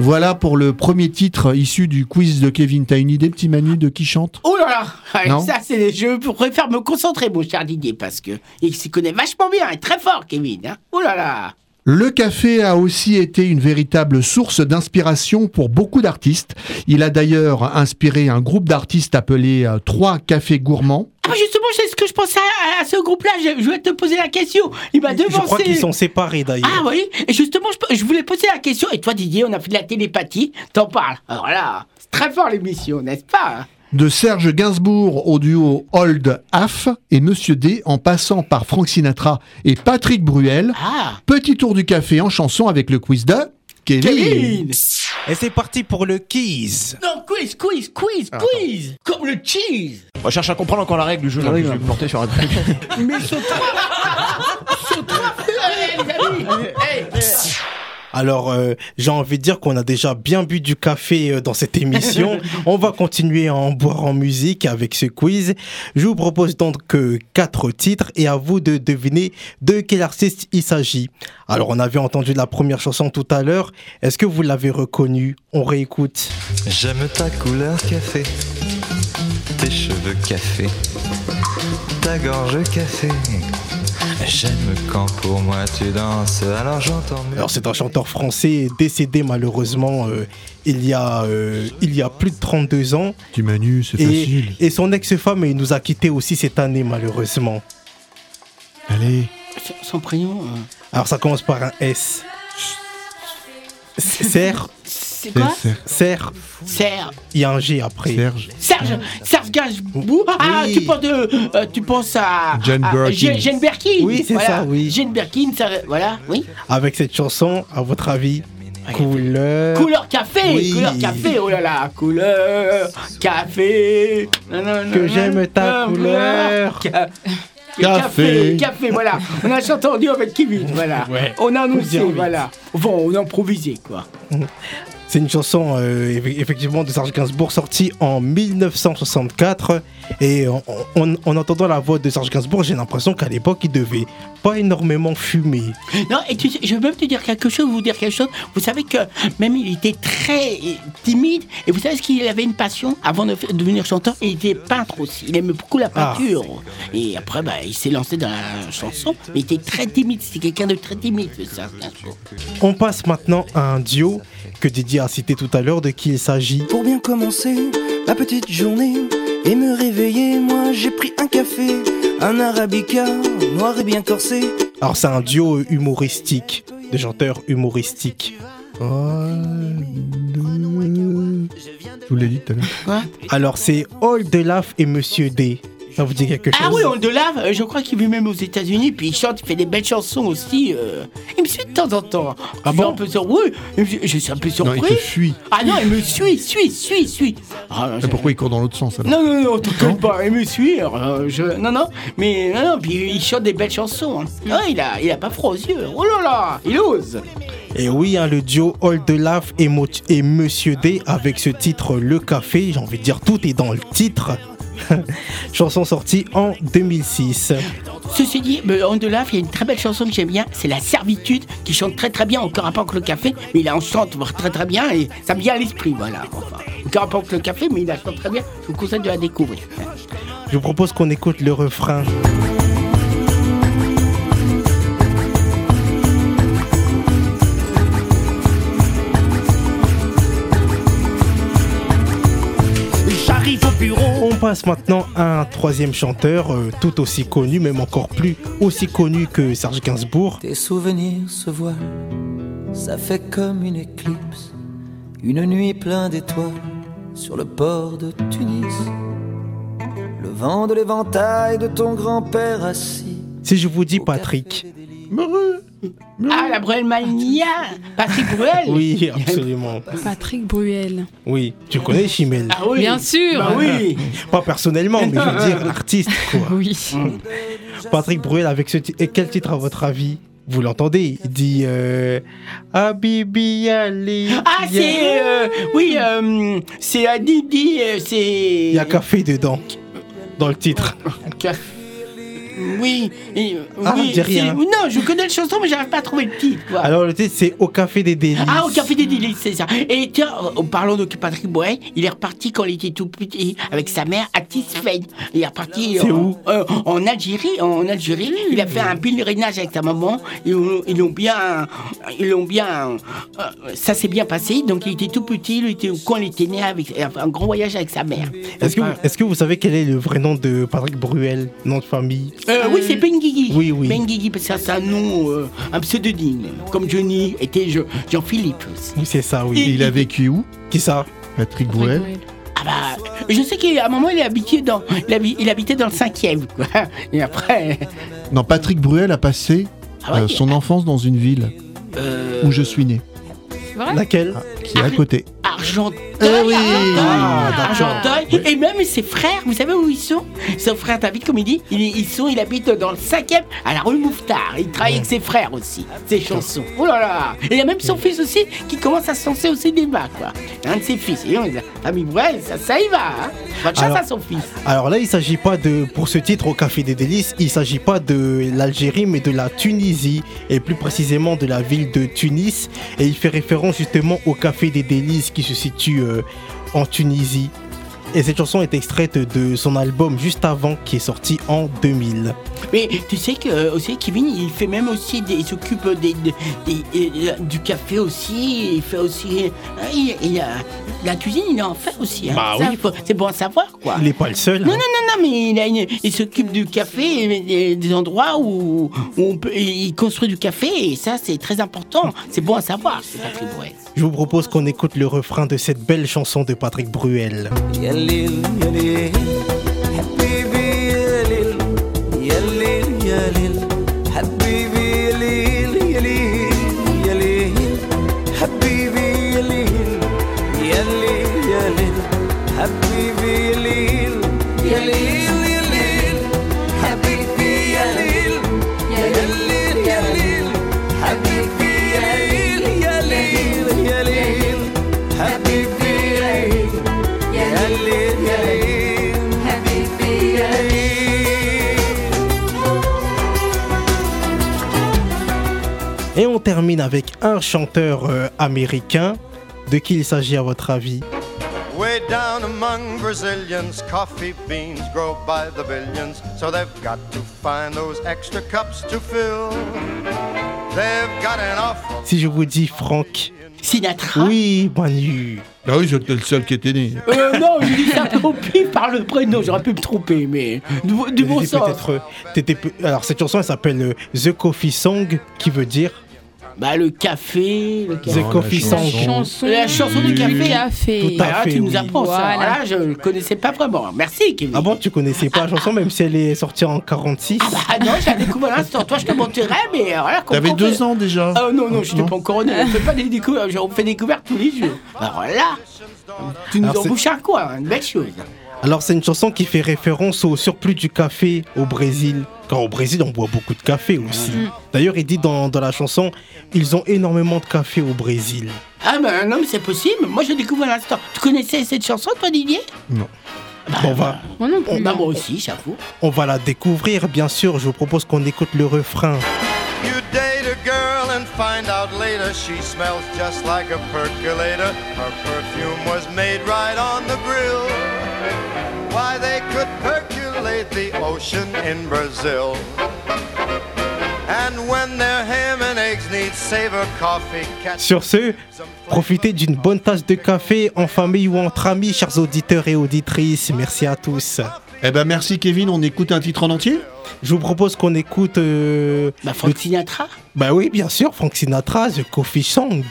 Voilà pour le premier titre issu du quiz de Kevin. T'as une idée, petit Manu, de qui chante? Oh là là Non? Ça, c'est. Je préfère me concentrer, mon cher Didier, parce que il s'y connaît vachement bien, est très fort, Kevin. Hein oh là là Le café a aussi été une véritable source d'inspiration pour beaucoup d'artistes. Il a d'ailleurs inspiré un groupe d'artistes appelé euh, Trois Cafés Gourmands. Ah, bah justement, c'est ce que je pensais à, à ce groupe-là. Je, je vais te poser la question. Il m'a Je devancé. crois qu'ils sont séparés d'ailleurs. Ah oui, et justement, je, je voulais poser la question. Et toi, Didier, on a fait de la télépathie. T'en parles. Alors là, c'est très fort l'émission, n'est-ce pas? De Serge Gainsbourg au duo Old Aff et Monsieur D en passant par Frank Sinatra et Patrick Bruel. Ah Petit tour du café en chanson avec le quiz de Kevin. Kevin Et c'est parti pour le quiz. Non, quiz, quiz, quiz, quiz Comme le cheese On cherche à comprendre encore la règle du jeu. là, je vais me porter sur un truc. Mais saute <laughs> Allez, les amis Hey, Alors, euh, j'ai envie de dire qu'on a déjà bien bu du café euh, dans cette émission. <laughs> On va continuer à en boire en musique avec ce quiz. Je vous propose donc que quatre titres et à vous de deviner de quel artiste il s'agit. Alors, on avait entendu la première chanson tout à l'heure. Est-ce que vous l'avez reconnue? On réécoute. J'aime ta couleur café, tes cheveux café, ta gorge café. J'aime quand pour moi tu danses, alors j'entends mieux. Alors, c'est un chanteur français décédé malheureusement euh, il, y a, euh, il y a plus de 32 ans. Petit Manu, c'est Et, facile. et son ex-femme il nous a quittés aussi cette année malheureusement. Allez. Son, son prénom euh, Alors ça commence par un S. Serre, <laughs> C'est quoi Serge. Serre, il y a un G après. Serge. Serge, Serge Gainsbourg. Ah, tu penses de, euh, tu penses à Jane à- Birkin. Jane- Jane Birkin. Oui, c'est Voilà. ça, oui. Jane Birkin, ça, voilà, oui. Avec cette chanson, à votre avis, couleur. Couleur café, Oui. couleur café. Oh là là, couleur café. Non, non, non, Que j'aime ta couleur. Ca- Café. Café, café, voilà. On a chanté en duo avec Kevin, voilà. Ouais. On a annoncé, voilà. Bon, on a improvisé, quoi. C'est une chanson euh, eff- effectivement de Serge Gainsbourg sortie en 1964 et en, en- en entendant la voix de Serge Gainsbourg, j'ai l'impression qu'à l'époque il devait pas énormément fumer. Non, et tu sais, je veux même te dire quelque chose, vous dire quelque chose. Vous savez que même il était très timide. Et vous savez ce qu'il avait une passion avant de devenir chanteur? Il était peintre aussi. Il aimait beaucoup la Ah. peinture. Et après, bah, il s'est lancé dans la chanson. Mais il était très timide. C'était quelqu'un de très timide, ça. On passe maintenant à un duo que Didier a cité tout à l'heure de qui il s'agit. Pour bien commencer ma petite journée et me réveiller, moi j'ai pris un café, un arabica, noir et bien corsé. Alors c'est un duo humoristique, de chanteurs humoristiques. Je vous l'ai dit tout à l'heure. Alors c'est All de Laf et Monsieur D. Ça vous dit quelque chose Ah oui, on de lave. euh, Je crois qu'il vit même aux États-Unis. Puis il chante, il fait des belles chansons aussi. euh. Il me suit de temps en temps. Ah Je suis bon un peu sur... Oui, je, je suis un peu Non, surpris. il te fuit. Ah non, il me suit, suit, suit, suit. Ah, Mais je- pourquoi il court dans l'autre sens alors Non, non, non, t'inquiète pas, il me suit. alors, euh, je... Non, non, mais non, non, puis il chante des belles chansons. hein. Ah, il a, il a pas froid aux yeux. Oh là là, il ose. Et oui, hein, le duo All de Laf et, Mo- et Monsieur D avec ce titre Le Café, j'ai envie de dire tout est dans le titre. <laughs> Chanson sortie en 2006. Ceci dit, mais On de Laf, il y a une très belle chanson que j'aime bien, c'est La Servitude, qui chante très très bien, encore rapport avec le café, mais il en chante très très bien et ça me vient à l'esprit, voilà. Enfin, aucun rapport avec le café, mais il la chante très bien, je vous conseille de la découvrir. Je vous propose qu'on écoute le refrain. Passe maintenant à un troisième chanteur, euh, tout aussi connu, même encore plus aussi connu que Serge Gainsbourg. Tes souvenirs se voilent, ça fait comme une éclipse, une nuit pleine d'étoiles sur le port de Tunis. Le vent de l'éventail de ton grand-père assis. Si je vous dis Patrick, Ah, la Bruel Mania Patrick Bruel Oui, absolument. Patrick Bruel. Oui, tu connais Chimel Ah oui Bien sûr. Bah oui <laughs> Pas personnellement, mais je veux dire <laughs> l'artiste, quoi. Oui. <laughs> Patrick Bruel, avec ce titre. Et quel titre, à votre avis? Vous l'entendez? Il dit euh, Habibi Ali. Ah, c'est... euh, oui, euh, c'est à Didi, euh, c'est... Il y a café dedans, dans le titre. Café. Oui, et, euh, Ah, oui, dis rien. c'est- Non, je connais le chanson, mais j'arrive pas à trouver le titre. Quoi. Alors, le titre, c'est Au café des délices. Ah, au Café des Délices, c'est ça. Et tiens, en parlant de Patrick Boet, il est reparti quand il était tout petit avec sa mère à Tisfeld. Il est reparti C'est en, où euh, en Algérie. En Algérie, il a fait un pèlerinage avec sa maman. Ils l'ont- bien, ils l'ont bien. euh, ça s'est bien passé. Donc il était tout petit. Il était quand il était né avec il a fait un grand voyage avec sa mère. Est-ce que, vous- est-ce que vous savez quel est le vrai nom de Patrick Bruel Nom de famille? Euh, oui, c'est Benguigui. Oui, oui. Benguigui, parce que c'est un nom, euh, un pseudonyme. Comme Johnny était Je- Jean-Philippe aussi. Oui, c'est ça, oui. Et il a vécu où? Qui ça? Patrick Bruel. Ah bah, je sais qu'à un moment, il, est habitué dans, il, habi- il habitait dans le cinquième. Quoi. Et après, <laughs> Non, Patrick Bruel a passé Ah ouais euh, son enfance dans une ville euh, où je suis né, C'est vrai? Laquelle? Qui est à côté. Argenteuil, Eh oui. Ah, Argenteuil, Argenteuil. Et même ses frères, vous savez où ils sont? Son frère David, comme il dit, ils, ils sont, il habite dans le cinquième, à la rue Mouffetard. Il travaille avec ses frères aussi, ses chansons. Oh là là Et il y a même son fils aussi qui commence à se lancer au cinéma, quoi. Un de ses fils. Et on dit, famille Brel, ça, ça y va, hein Bonne chance Alors- à son fils. Alors là, il s'agit pas de, pour ce titre au Café des Délices, il s'agit pas de l'Algérie, mais de la Tunisie, et plus précisément de la ville de Tunis. Et il fait référence justement au Café des Délices qui se situe euh, en Tunisie. Et cette chanson est extraite de son album juste avant, qui est sorti en 2000. Mais tu sais que euh, aussi Kevin, il fait même aussi des, il s'occupe des, des- des- euh, du café aussi. Il fait aussi, euh, il, il a- la cuisine, il en fait aussi. hein. Bah Ça, oui. c'est bon à savoir quoi. Il n'est pas le seul. Non, hein. non, non, non, mais il, a une- il s'occupe du café, des, des endroits où, où on peut, il construit du café, et ça, c'est très important. C'est bon à savoir, c'est Patrick Bruel. Je vous propose qu'on écoute le refrain de cette belle chanson de Patrick Bruel. Termine avec un chanteur euh, américain. De qui il s'agit à votre avis? Way down among Brazilians, coffee beans grow by the billions, so they've got to find those extra cups to fill. They've got enough. Si je vous dis Franck. Sinatra? Oui, Manu. Ah oui, j'étais le seul qui était né. Euh, non, je dis ça pif par le prénom, j'aurais pu me tromper, mais du, du bon sens. euh, Alors cette chanson elle s'appelle The Coffee Song, qui veut dire Bah, le café, le café. The Coffee Song. Chanson, La chanson du café. café. Tout à Ah, fait, tu nous apprends ça. Voilà. Je ne connaissais pas vraiment. Merci, Kevin. Ah bon, tu connaissais pas la chanson même si elle est sortie en 46 Ah non, j'ai découvert l'instant. Toi, je te mentirais, mais voilà. T'avais deux ans déjà. Ah non, non, je n'étais pas encore né. On fait pas des découvertes, on fait des découvertes tous les jours. Alors là, tu nous Alors, embouches un coin, une belle chose. Alors c'est une chanson qui fait référence au surplus du café au Brésil. Car au Brésil on boit beaucoup de café aussi. D'ailleurs il dit dans, dans la chanson, ils ont énormément de café au Brésil. Ah ben non, mais c'est possible. Moi, je découvre à l'instant. Tu connaissais cette chanson, toi, Didier? Non. On va, Moi non Bon, plus. bah, moi aussi, j'avoue. on va la découvrir bien sûr. Je vous propose qu'on écoute le refrain. You date a girl and find out later she smells just like a percolator. Her perfume was made right on the grill. Why they could percolate the ocean in Brazil. And when their ham and eggs need savor coffee, catch Sur ce, profitez d'une bonne tasse de café en famille ou entre amis, chers auditeurs et auditrices. Merci à tous. Eh ben merci Kevin, on écoute un titre en entier? Je vous propose qu'on écoute. euh, Bah, Frank Sinatra. Bah oui, bien sûr, Frank Sinatra, The Coffee Song.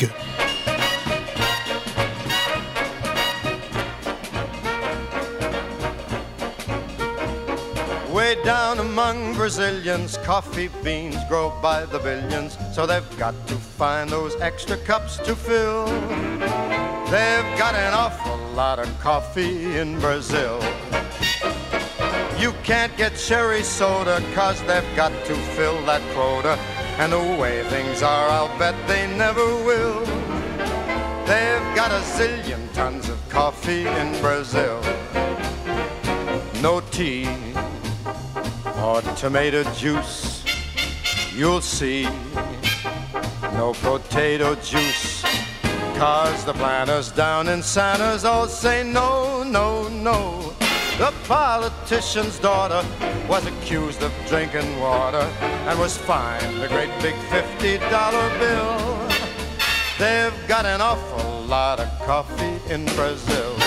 Among Brazilians, coffee beans grow by the billions, so they've got to find those extra cups to fill. They've got an awful lot of coffee in Brazil. You can't get cherry soda, cause they've got to fill that quota. And the way things are, I'll bet they never will. They've got a zillion tons of coffee in Brazil. No tea or tomato juice, you'll see. No potato juice, cause the planters down in Santa's all say no, no, no. The politician's daughter was accused of drinking water and was fined a great big $50 bill. They've got an awful lot of coffee in Brazil.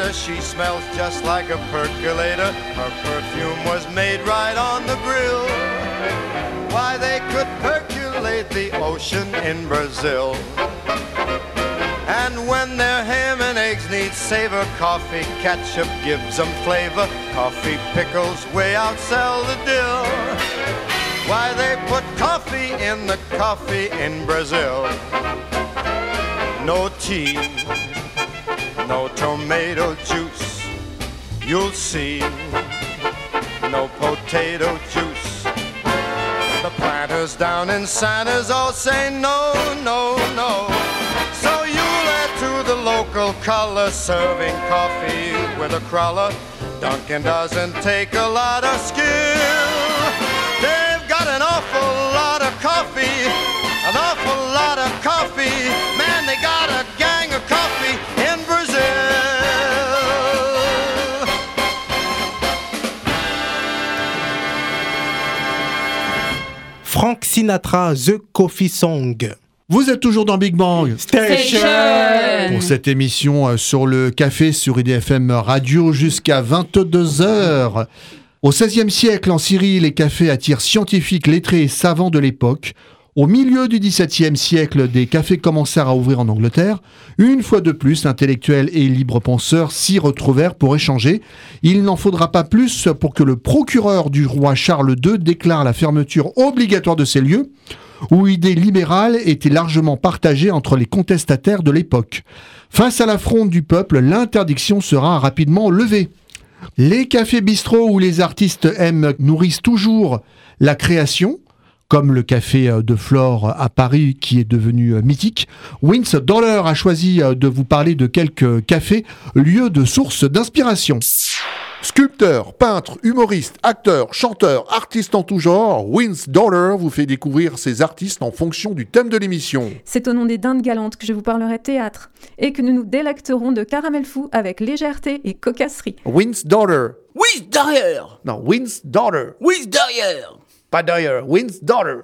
Later she smells just like a percolator. Her perfume was made right on the grill. Why, they could percolate the ocean in Brazil. And when their ham and eggs need savor, coffee ketchup gives them flavor. Coffee pickles way outsell the dill. Why, they put coffee in the coffee in Brazil. No tea, no tomato juice. You'll see, no potato juice. The planters down in Santa's all say no, no, no. So you'll add to the local color, serving coffee with a crawler. Dunkin' doesn't take a lot of skill. They've got an awful lot of coffee, an awful lot of coffee. Man, they got a gang of coffee in Brazil. Frank Sinatra, The Coffee Song. Vous êtes toujours dans Big Bang Station. pour cette émission euh, sur le café sur IDFM Radio jusqu'à 22h. Au XVIe siècle, en Syrie, les cafés attirent scientifiques, lettrés et savants de l'époque. Au milieu du XVIIe siècle, des cafés commencèrent à ouvrir en Angleterre. Une fois de plus, intellectuels et libres penseurs s'y retrouvèrent pour échanger. Il n'en faudra pas plus pour que le procureur du roi Charles II déclare la fermeture obligatoire de ces lieux où idées libérales étaient largement partagées entre les contestataires de l'époque. Face à l'affront du peuple, l'interdiction sera rapidement levée. Les cafés bistrots où les artistes aiment nourrissent toujours la création, comme le café de Flore à Paris qui est devenu euh, mythique. Vince Dollar a choisi euh, de vous parler de quelques cafés, lieux de source d'inspiration. Sculpteur, peintre, humoriste, acteur, chanteur, artiste en tout genre, Vince Dollar vous fait découvrir ses artistes en fonction du thème de l'émission. C'est au nom des dindes galantes que je vous parlerai théâtre et que nous nous délecterons de caramel fou avec légèreté et cocasserie. Vince Dollar. Oui, derrière Non, Vince Dollar. Derrière Pas Dollar. Oui, derrière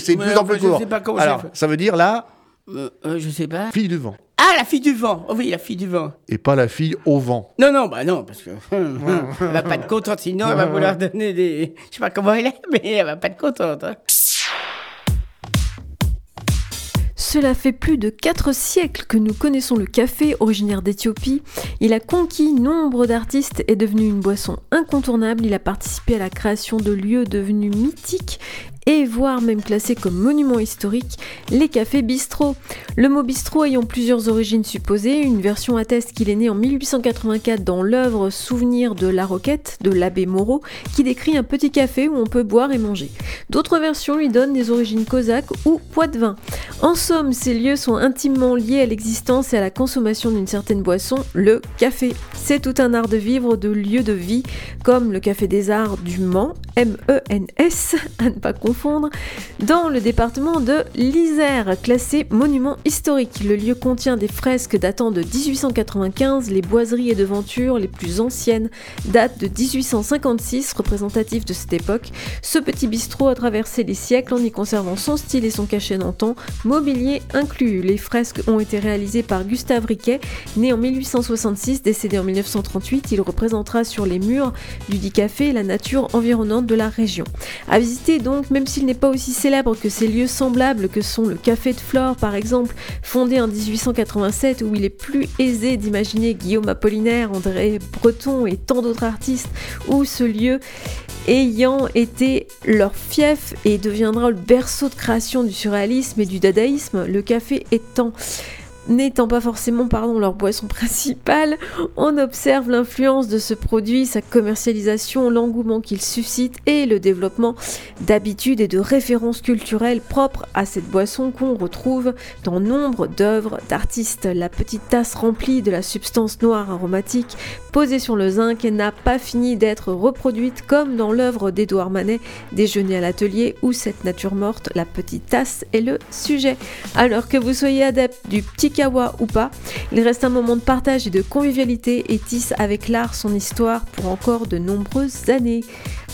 C'est de plus en plus je court. sais pas comment Alors, ça veut dire la euh, euh, Je sais pas. fille du vent. Ah, la fille du vent Oh oui, la fille du vent. Et pas la fille au vent. Non, non, bah non, parce que <laughs> elle va pas être contente, sinon elle va vouloir <laughs> donner des... Je sais pas comment elle est, mais elle va pas être contente. hein. Cela fait plus de 4 siècles que nous connaissons le café originaire d'Éthiopie. Il a conquis nombre d'artistes et est devenu une boisson incontournable. Il a participé à la création de lieux devenus mythiques et voire même classés comme monuments historiques, les cafés bistrots. Le mot bistrot ayant plusieurs origines supposées, une version atteste qu'il est né en 1884 dans l'œuvre Souvenir de la Roquette de l'abbé Moreau, qui décrit un petit café où on peut boire et manger. D'autres versions lui donnent des origines cosaques ou poitevins. En somme, ces lieux sont intimement liés à l'existence et à la consommation d'une certaine boisson, le café. C'est tout un art de vivre de lieux de vie, comme le Café des Arts du Mans M-E-N-S, à ne pas confondre, dans le département de l'Isère, classé monument historique. Le lieu contient des fresques datant de 1895, les boiseries et devantures les plus anciennes datent de 1856, représentatives de cette époque. Ce petit bistrot a traversé les siècles en y conservant son style et son cachet d'antan, mobilier inclus. Les fresques ont été réalisées par Gustave Riquet, né en 1866, décédé en 1938. Il représentera sur les murs du dit café la nature environnante de la région. À visiter donc, même s'il n'est pas aussi célèbre que ces lieux semblables que sont le Café de Flore par exemple, fondé en 1887 où il est plus aisé d'imaginer Guillaume Apollinaire, André Breton et tant d'autres artistes, où ce lieu ayant été leur fief et deviendra le berceau de création du surréalisme et du dadaïsme, le café étant n'étant pas forcément pardon, leur boisson principale, on observe l'influence de ce produit, sa commercialisation, l'engouement qu'il suscite et le développement d'habitudes et de références culturelles propres à cette boisson qu'on retrouve dans nombre d'œuvres d'artistes. La petite tasse remplie de la substance noire aromatique posée sur le zinc n'a pas fini d'être reproduite comme dans l'œuvre d'Édouard Manet, Déjeuner à l'atelier, où cette nature morte, la petite tasse, est le sujet. Alors que vous soyez adepte du petit kawa ou pas, il reste un moment de partage et de convivialité et tisse avec l'art son histoire pour encore de nombreuses années.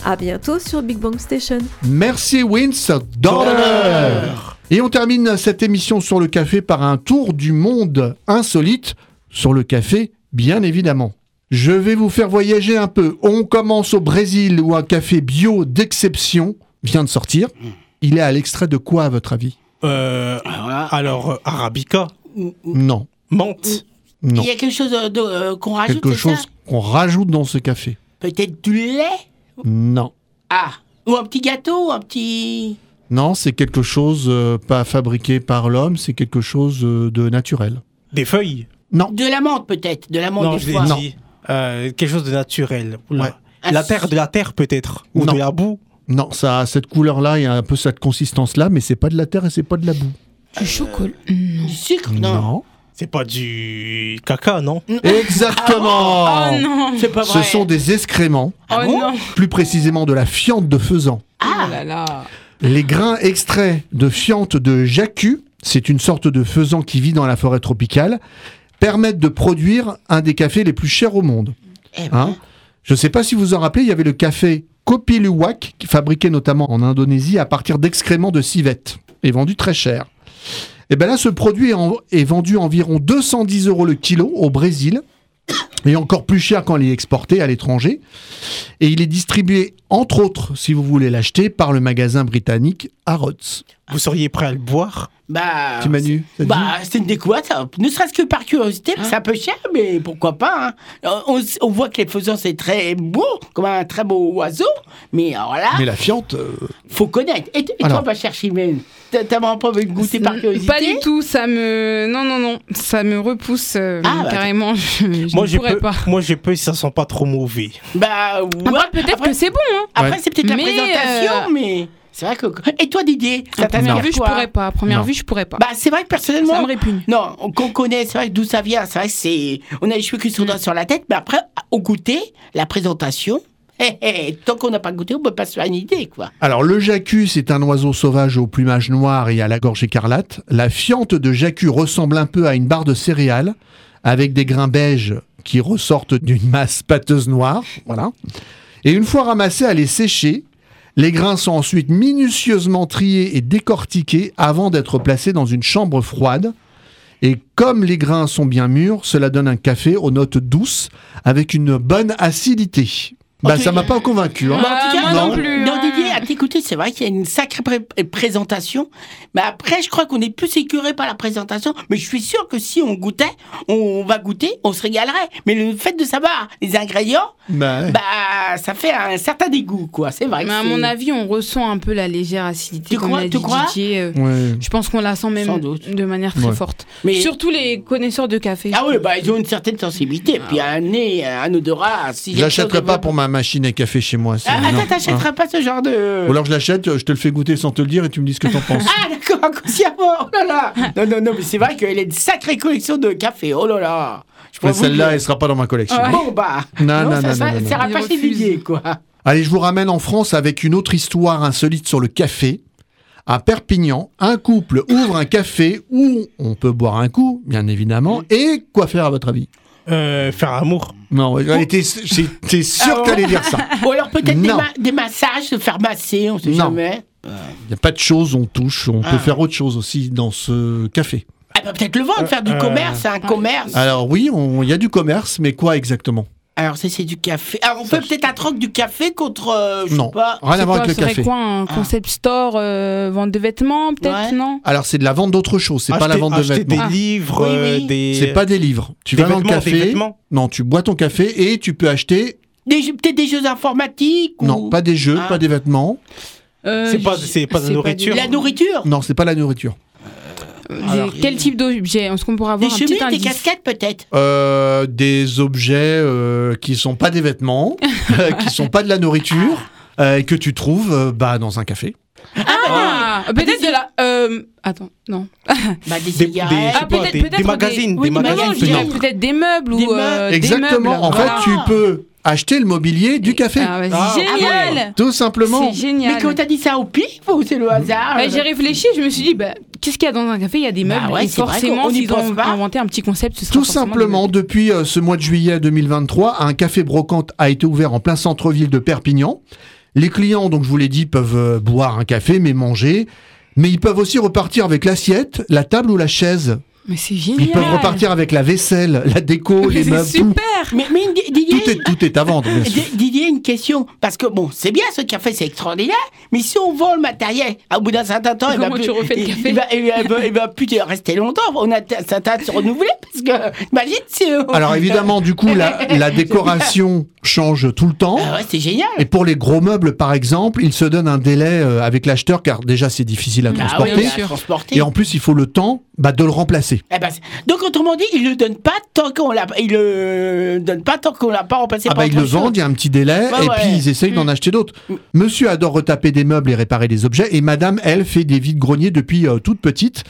A bientôt sur Big Bang Station. Merci Vince Dorner. Et on termine cette émission sur le café par un tour du monde insolite sur le café, bien évidemment. Je vais vous faire voyager un peu. On commence au Brésil où un café bio d'exception vient de sortir. Il est à l'extrait de quoi à votre avis? Euh, alors, euh, Arabica Non. Menthe Non. Il y a quelque chose de- de- euh, qu'on rajoute, Quelque chose qu'on rajoute dans ce café Peut-être du lait Non. Ah Ou un petit gâteau, un petit... Non, c'est quelque chose euh, pas fabriqué par l'homme, c'est quelque chose euh, de naturel. Des feuilles Non. De la menthe peut-être, de la menthe Non, des je l'ai fois. dit. Euh, quelque chose de naturel. Oula. Ouais. La terre, de la terre peut-être Ou Non. de la boue Non, ça a cette couleur-là, il y a un peu cette consistance-là, mais c'est pas de la terre et c'est pas de la boue. Du chocolat. Non. Du sucre Non. C'est pas du caca, non Exactement Oh non C'est pas Ce vrai. sont des excréments, Ah Oh bon non plus précisément de la fiente de faisan. Ah là là Les grains extraits de fiente de jacu, c'est une sorte de faisan qui vit dans la forêt tropicale, permettent de produire un des cafés les plus chers au monde. Eh ben, Hein Je ne sais pas si vous en rappelez, il y avait le café Kopi Luwak, qui fabriqué notamment en Indonésie à partir d'excréments de civette, et vendu très cher. Et bien là, ce produit est, en- est vendu environ 210 euros le kilo au Brésil, et encore plus cher quand il est exporté à l'étranger. Et il est distribué, entre autres, si vous voulez l'acheter, par le magasin britannique Harrods. Vous seriez prêt à le boire? Bah, Petit Manu, ça te dit? bah c'est une découverte, ça. ne serait-ce que par curiosité, Hein? c'est un peu cher, mais pourquoi pas. hein. Euh, On, on voit que les faisans, c'est très beau, comme un très beau oiseau, mais alors là, Mais la fiente, euh, faut connaître. Et, et Alors. toi, ma chère Chimène, t'as t'as vraiment pas envie de goûter par curiosité? Pas du tout, ça me. Non, non, non, ça me repousse euh, Ah, bah, carrément. Je, je Moi, ne j'ai pourrais peu, pas. moi, j'ai peu si ça sent pas trop mauvais. Bah, ouais. Après, peut-être que c'est bon, hein. Après, Ouais. c'est peut-être la Mais, présentation, euh, mais c'est vrai que. Et toi, Didier, ça À première vue, je pourrais pas. À première Non. vue, je pourrais pas. Bah, c'est vrai que personnellement. ça me répugne. Non, qu'on connaît, c'est vrai d'où ça vient. C'est vrai que c'est. On a les cheveux qui sont sur la tête, mais après, au goûter, la présentation, hé, hé, tant qu'on n'a pas goûté, on peut pas se faire une idée, quoi. Alors, le jacu, c'est un oiseau sauvage au plumage noir et à la gorge écarlate. La fiente de jacu ressemble un peu à une barre de céréales, avec des grains beiges qui ressortent d'une masse pâteuse noire. Voilà. Et une fois ramassée, elle est séchée. Les grains sont ensuite minutieusement triés et décortiqués avant d'être placés dans une chambre froide. Et comme les grains sont bien mûrs, cela donne un café aux notes douces avec une bonne acidité. Bah, ça m'a pas convaincu. hein. Mais en tout cas, moi non non plus. Non. Didier, à t'écouter, c'est vrai qu'il y a une sacrée pré- présentation. Mais après, je crois qu'on est plus écœuré par la présentation. Mais je suis sûr que si on goûtait, on va goûter, on se régalerait. Mais le fait de savoir les ingrédients, Bah, ouais. bah, ça fait un certain dégoût, quoi. C'est vrai. Mais à mon avis, on ressent un peu la légère acidité, Tu comme crois- l'a tu crois euh, Ouais. Je pense qu'on la sent même Sans doute. de manière très Ouais. forte. Mais- Surtout les connaisseurs de café. Ah oui, bah, ils ont une certaine sensibilité. Puis un nez, un odorat. Si Je l'achèterai pas pour ma machine à café chez moi. Ah, attends, t'achèteras pas ce genre de. Ou alors je l'achète, je te le fais goûter sans te le dire et tu me dis ce que t'en penses. Ah d'accord, inconsciemment. Oh là là. Non, non, non, mais c'est vrai qu'elle a une sacrée collection de café. Oh là là. Je Mais celle-là, elle sera pas dans ma collection. Bon bah. Non, non, ça, non, ça, non, non, ça non. pas. Didier, quoi. Allez, je vous ramène en France avec une autre histoire insolite sur le café. À Perpignan, un couple ouvre un café où on peut boire un coup, bien évidemment. Et quoi faire à votre avis? Euh, faire amour. Non, ouais, t'es t'es sûr Ah que t'allais dire ça? <laughs> Ou alors peut-être des, Non. ma- des massages, se faire masser, on sait Non. jamais. Il n'y a pas de choses, on touche, on peut Ah. faire autre chose aussi dans ce café. Ah bah, peut-être le vendre, faire du Euh, commerce, un commerce. Alors oui, on- il y a du commerce, mais quoi exactement? Alors ça c'est du café. Alors on fait peut-être un troc du café contre, euh, je Non, sais pas. rien à C'est voir avec le ça serait café. quoi un concept store, euh, vente de vêtements peut-être, non? Alors c'est de la vente d'autre chose, c'est pas la vente de vêtements. des livres, Oui, euh, oui. des. C'est pas des livres. Tu Des vas dans le café. Non, tu bois ton café et tu peux acheter. Des jeux- peut-être des jeux informatiques ou... Non, pas des jeux, Ah. pas des vêtements. Euh, C'est pas- c'est pas de la nourriture. La nourriture? Non, c'est pas la nourriture. Des- Quel type d'objet? Est-ce qu'on pourrait Des avoir un petit chemises, des indice? casquettes peut-être? Euh, des objets euh, qui sont pas des vêtements, <laughs> euh, qui sont pas de la nourriture, euh, et que tu trouves euh, bah, dans un café. Ah, peut-être de la. euh, attends, non. bah, des Des, des, Ah, peut-être- des- des des- magazines, oui, des des magazines. non, je dirais peut-être. des meubles Des ou euh, des Exactement. meubles. En Voilà. fait, tu peux acheter le mobilier du café. Ah, vas-y, Ah, génial Tout simplement. C'est génial. Mais quand t'as dit ça au pif ou c'est le hasard Bah, j'ai réfléchi, je me suis dit, bah, qu'est-ce qu'il y a dans un café? Il y a des Bah meubles. ouais, et c'est vrai forcément, qu'on- on y s'ils ont pas. inventé un petit concept, ce sera Tout simplement, depuis euh, ce mois de juillet 2023, un café brocante a été ouvert en plein centre-ville de Perpignan. Les clients, donc je vous l'ai dit, peuvent euh, boire un café, mais manger. Mais ils peuvent aussi repartir avec l'assiette, la table ou la chaise. Mais c'est génial. Ils peuvent repartir avec la vaisselle, la déco, Mais <laughs> les c'est meubles, tout. super Mais, mais Didier, Tout est, tout est à vendre, bien sûr. D- Didier, une question. Parce que bon, c'est bien ce café, c'est extraordinaire. Mais si on vend le matériel, au bout d'un certain temps, il va, Comment plus, tu refais le il- café il va, il va- il va- il va plus rester longtemps. On a ça t'a se renouveler parce que imagine si. on- <laughs> Alors évidemment, du coup, la, la <laughs> décoration change tout le temps. Ah ouais, c'est génial. Et pour les gros meubles, par exemple, il se donne un délai euh, avec l'acheteur, car déjà c'est difficile à Ah oui, à transporter. Et en plus, il faut le temps bah, de le remplacer. Eh ben, donc autrement dit, il le donne pas tant qu'on l'a, il le donne pas tant qu'on l'a pas remplacé Ah par bah ils le vendent, il y a un petit délai, Ouais, et ouais. puis ils essayent d'en Mm. acheter d'autres. Monsieur adore retaper des meubles et réparer des objets, et madame, elle, fait des vides greniers depuis euh, toute petite.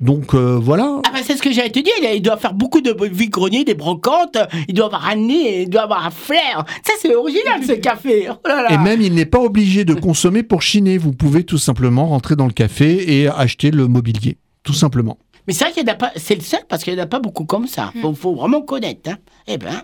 Donc euh, voilà. Ah bah c'est ce que j'allais te dire, il, doit faire beaucoup de vide-greniers, des brocantes, il doit avoir un nez, il doit avoir un flair. Ça c'est original ce café. Oh là là. Et même, il n'est pas obligé de consommer pour chiner. Vous pouvez tout simplement rentrer dans le café et acheter le mobilier. Tout simplement. Mais c'est vrai qu'il n'y en a pas, c'est le seul parce qu'il n'y en a pas beaucoup comme ça. Faut, faut vraiment connaître. Hein. Eh ben.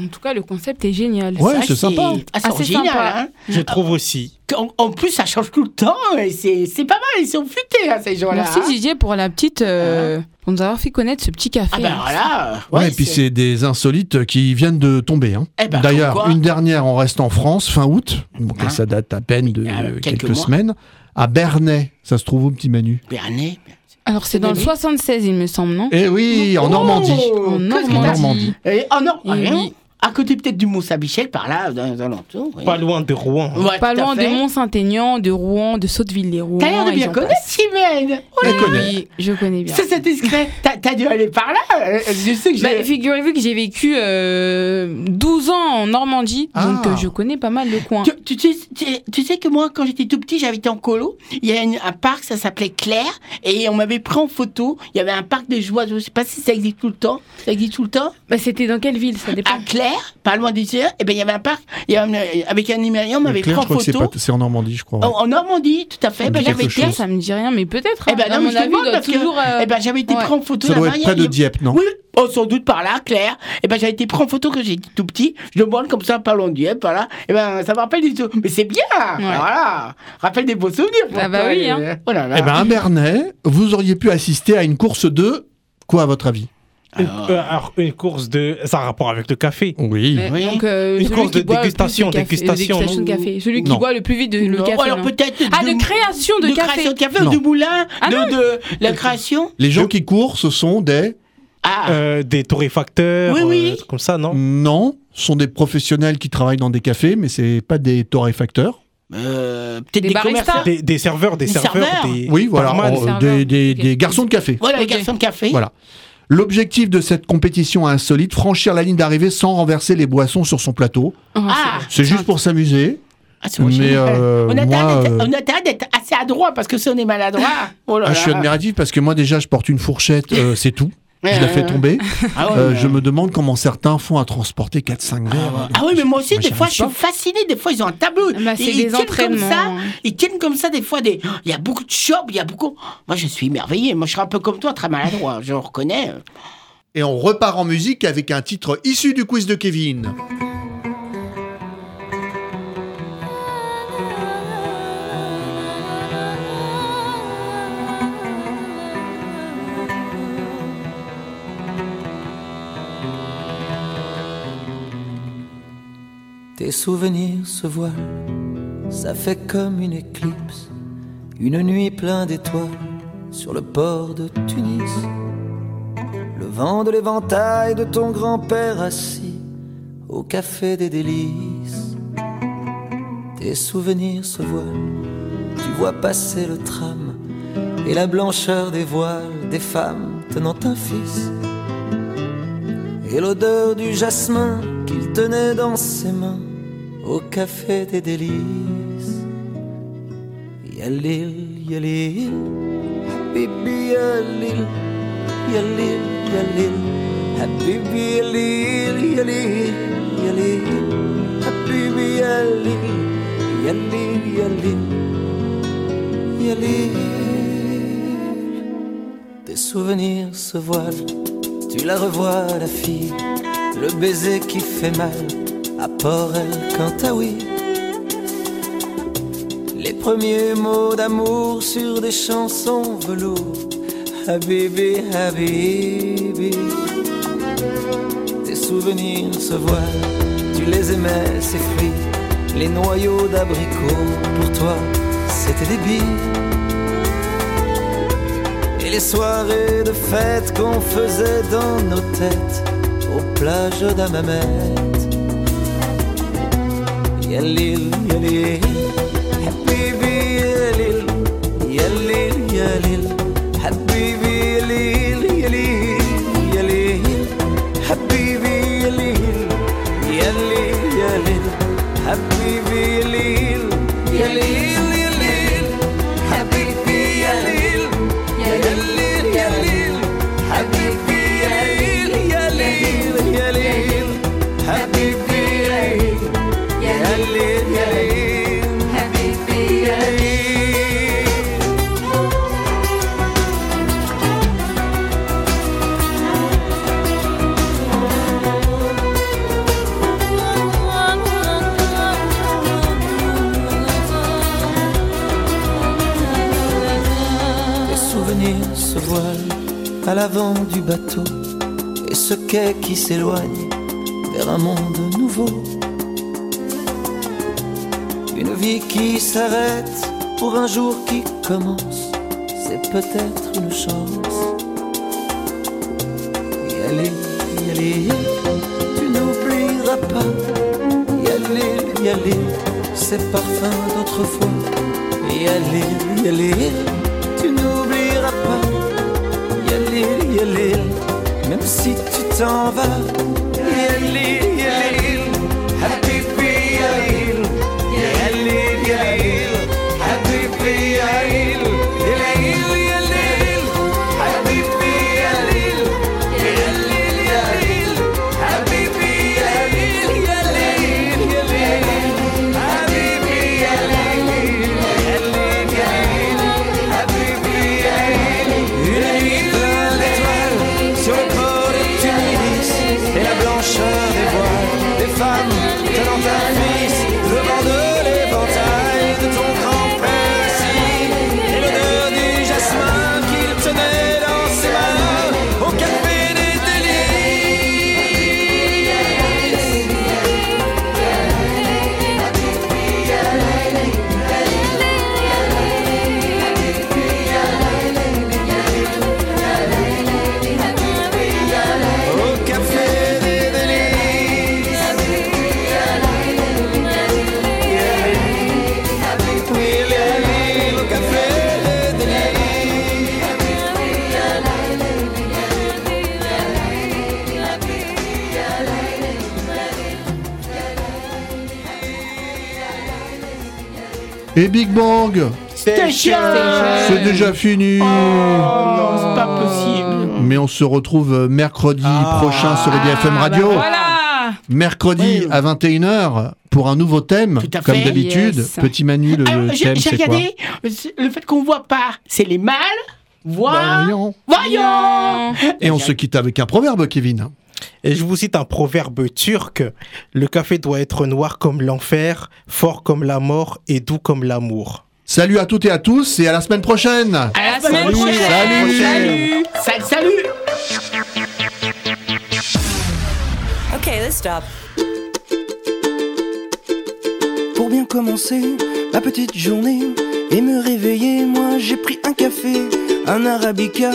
En tout cas, le concept est génial. Ouais, c'est sympa. Ah, c'est Assez original. sympa. Hein. Je trouve aussi. En, en plus, ça change tout le temps et c'est c'est pas mal. Ils sont futés, hein, ces gens-là. Merci hein. Didier pour la petite. euh, pour nous avoir fait connaître ce petit café. Ah ben voilà. Ouais, Ouais, et puis c'est des insolites qui viennent de tomber. hein. Eh ben, D'ailleurs, une dernière, on reste en France, fin août. Donc Hein ça date à peine de euh, quelques semaines. À Bernay, ça se trouve où, petit Manu? Bernet. Alors, c'est dans le 76, il me semble, non Eh oui, en Normandie. Oh, En Normandie. Normandie. Et, oh non, Eh oui. À côté peut-être du Mont-Saint-Michel, par là, dans les alentours. oui. Pas loin de Rouen. Ouais, Pas loin de. Mont-Saint-Aignan, de Rouen, de Sotteville-les-Rouen. T'as l'air de bien connaître. Chimène. Oh là. connaît. Oui, je connais bien. Ça, c'est discret. T'as dû aller par là. Euh, Je sais que Bah, j'ai. Figurez-vous que j'ai vécu euh, 12 ans en Normandie, Ah. donc euh, je connais pas mal le coin. Tu, tu sais, tu- tu sais que moi, quand j'étais tout petit, j'habitais en colo. Il y a une- un parc, ça s'appelait Claire, et on m'avait pris en photo. Il y avait un parc de joie. Je sais pas si ça existe tout le temps. Ça existe tout le temps. Bah, C'était dans quelle ville Ça dépend? À Claire, pas loin d'ici, et ben il y avait un parc. Il y avait un- avec un m'avait pris Claire, en je crois que c'est photo. pas- c'est en Normandie, je crois. En, en Normandie, tout à fait. Ça me Ben, dit j'avais quelque été. Ça me dit rien, mais peut-être. Eh hein. ben À non, mais je te demande parce que euh, eh ben, j'avais été ouais. pris en photo Ça doit être près de Dieppe, non? Oui, oh, sans doute par là, Claire. Et ben j'avais été pris en photo quand j'étais tout petit. Je demande comme ça, pas loin de Dieppe, voilà. Et ben ça me rappelle du tout. Mais c'est bien, voilà. Rappelle des beaux souvenirs. pour Ah bah toi, oui, et- hein. Oh là là. Eh ben, à Bernay, vous auriez pu assister à une course de. Quoi, à votre avis? Une, euh, alors, une course de. Ça a rapport avec le café. Oui. Donc, euh, Une course de dégustation, de café- dégustation, de dégustation de café. Celui qui Non. boit le plus vite de, le café. alors non. peut-être Ah, de, de création de, de café. création de café Non. de moulin? Ah de, non. de la création? Les gens qui courent, ce sont des. Ah, Euh, des torréfacteurs. Oui, oui. euh, comme ça, non? Non, ce sont des professionnels qui travaillent dans des cafés, mais c'est pas des torréfacteurs. euh, peut-être Des des, baristas. des, des serveurs, des Des serveurs, serveurs. des. Oui, voilà, serveurs. des, des- Ok. des garçons de café. Voilà, les Ok. garçons de café. Voilà. L'objectif de cette compétition insolite, franchir la ligne d'arrivée sans renverser les boissons sur son plateau. Ah, Ah, C'est juste pour s'amuser. ah, c'est Mais euh, on a intérêt moi, d'être- euh, on a intérêt d'être assez adroit parce que si on est maladroit. Oh là ah, je suis là. admiratif parce que moi déjà je porte une fourchette, euh, c'est tout. Je Ouais, la fais ouais, tomber. <laughs> Ah ouais, Euh, je me demande comment certains font à transporter 4-5 verres. Ah oui, mais moi aussi, Moi, des fois, je suis fasciné. Des fois, ils ont un tableau. Bah, ils, des ils tiennent comme ça. Ils tiennent comme ça, des fois. Des... Il y a beaucoup de shops, il y a beaucoup. Moi, je suis émerveillé. Moi, je suis un peu comme toi, très maladroit. Je le reconnais. Et on repart en musique avec un titre issu du quiz de Kevin. Tes souvenirs se voilent, ça fait comme une éclipse, une nuit pleine d'étoiles sur le port de Tunis. Le vent de l'éventail de ton grand-père assis au café des délices. Tes souvenirs se voilent, tu vois passer le tram et la blancheur des voiles des femmes tenant un fils. Et l'odeur du jasmin qu'il tenait dans ses mains au café des délices. Yalil, yalil, habibi yalil, yalil, yalil, habibi yalil, yalil, yalil, habibi yalil, yalil, yalil, yalil. Tes souvenirs se voilent, tu la revois la fille, le baiser qui fait mal à Port El Cantaoui. Les premiers mots d'amour sur des chansons velours. Habibi, Habibi. Tes souvenirs se voilent, tu les aimais, ces fruits. Les noyaux d'abricots, pour toi, c'était des billes. Et les soirées de fête qu'on faisait dans nos têtes, aux plages d'Amamet. Yalil, yalil, habibi et ce quai qui s'éloigne vers un monde nouveau. Une vie qui s'arrête pour un jour qui commence, c'est peut-être une chance. Yalil, yalil, tu n'oublieras pas. Yalil, yalil, ces parfums d'autrefois. Yalil, yalil, tu si tu t'en vas. Yalil, habibi Et Big Bang Station C'est déjà fini Oh, c'est pas possible. Mais on se retrouve euh, mercredi prochain sur EDFM Ah, Radio. bah voilà. Mercredi à 21h pour un nouveau thème, à comme fait, yes. Petit Manu, le Alors, j'ai thème, j'ai c'est regardé, le fait qu'on voit pas, c'est les mâles. Voyons. Voyons. Et on se quitte avec un proverbe, Kevin. Et je vous cite un proverbe turc. Le café doit être noir comme l'enfer, fort comme la mort et doux comme l'amour. Salut à toutes et à tous et à la semaine prochaine. À la semaine Salut, prochaine. salut. Salut. Salut. Salut. Okay, let's stop. Pour bien commencer ma petite journée et me réveiller, moi j'ai pris un café, un arabica,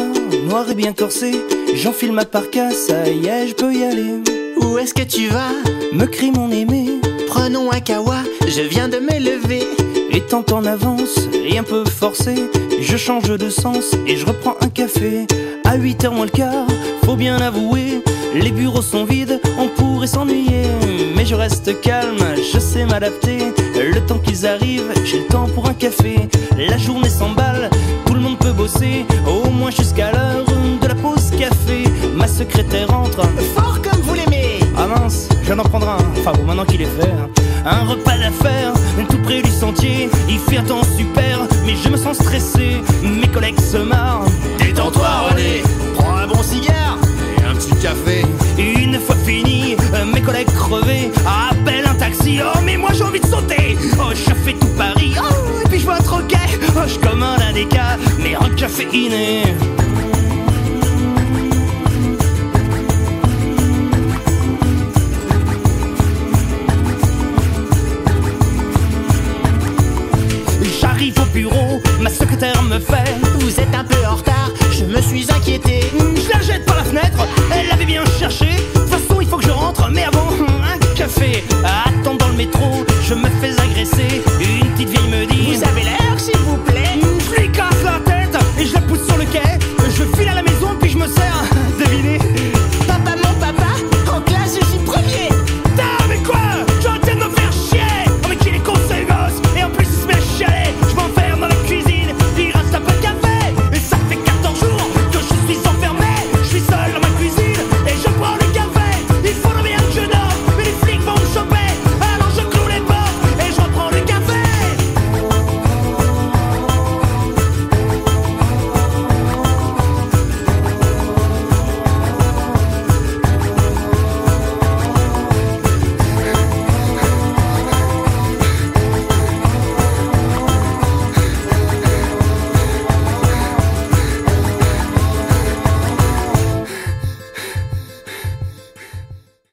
noir et bien corsé. J'enfile ma parka, ça y est, je peux y aller. Où est-ce que tu vas? Me crie mon aimé, Prenons un kawa, je viens de me lever. étant en avance et un peu forcé, je change de sens et je reprends un café. À 8h moins le quart, faut bien avouer, les bureaux sont vides, on pourrait s'ennuyer. Mais je reste calme, je sais m'adapter. Le temps qu'ils arrivent, j'ai le temps pour un café. La journée s'emballe, tout le monde peut bosser, au moins jusqu'à l'heure de la pause café. Ma secrétaire entre, Fort comme vous l'aimez. ah mince, je viens d'en prendre un. Enfin bon, maintenant qu'il est fait. hein. Un repas d'affaires, tout près du sentier. Il fait un temps super, mais je me sens stressé. Mes collègues se marrent. Détends-toi, René. Prends un bon cigare et un petit café. Fois fini, euh, mes collègues crevés appellent un taxi. Oh, mais moi j'ai envie de sauter. Oh, je fais tout Paris. Oh, et puis je vois un troquet. Oh, je commande un déca, mais un café inné. J'arrive au bureau, ma secrétaire me fait. Vous êtes un peu en retard, je me suis inquiété. Je la jette par la fenêtre, elle l'avait bien cherché. Premier avant un café, attends dans le métro, je me fais agresser. Une petite vieille me dit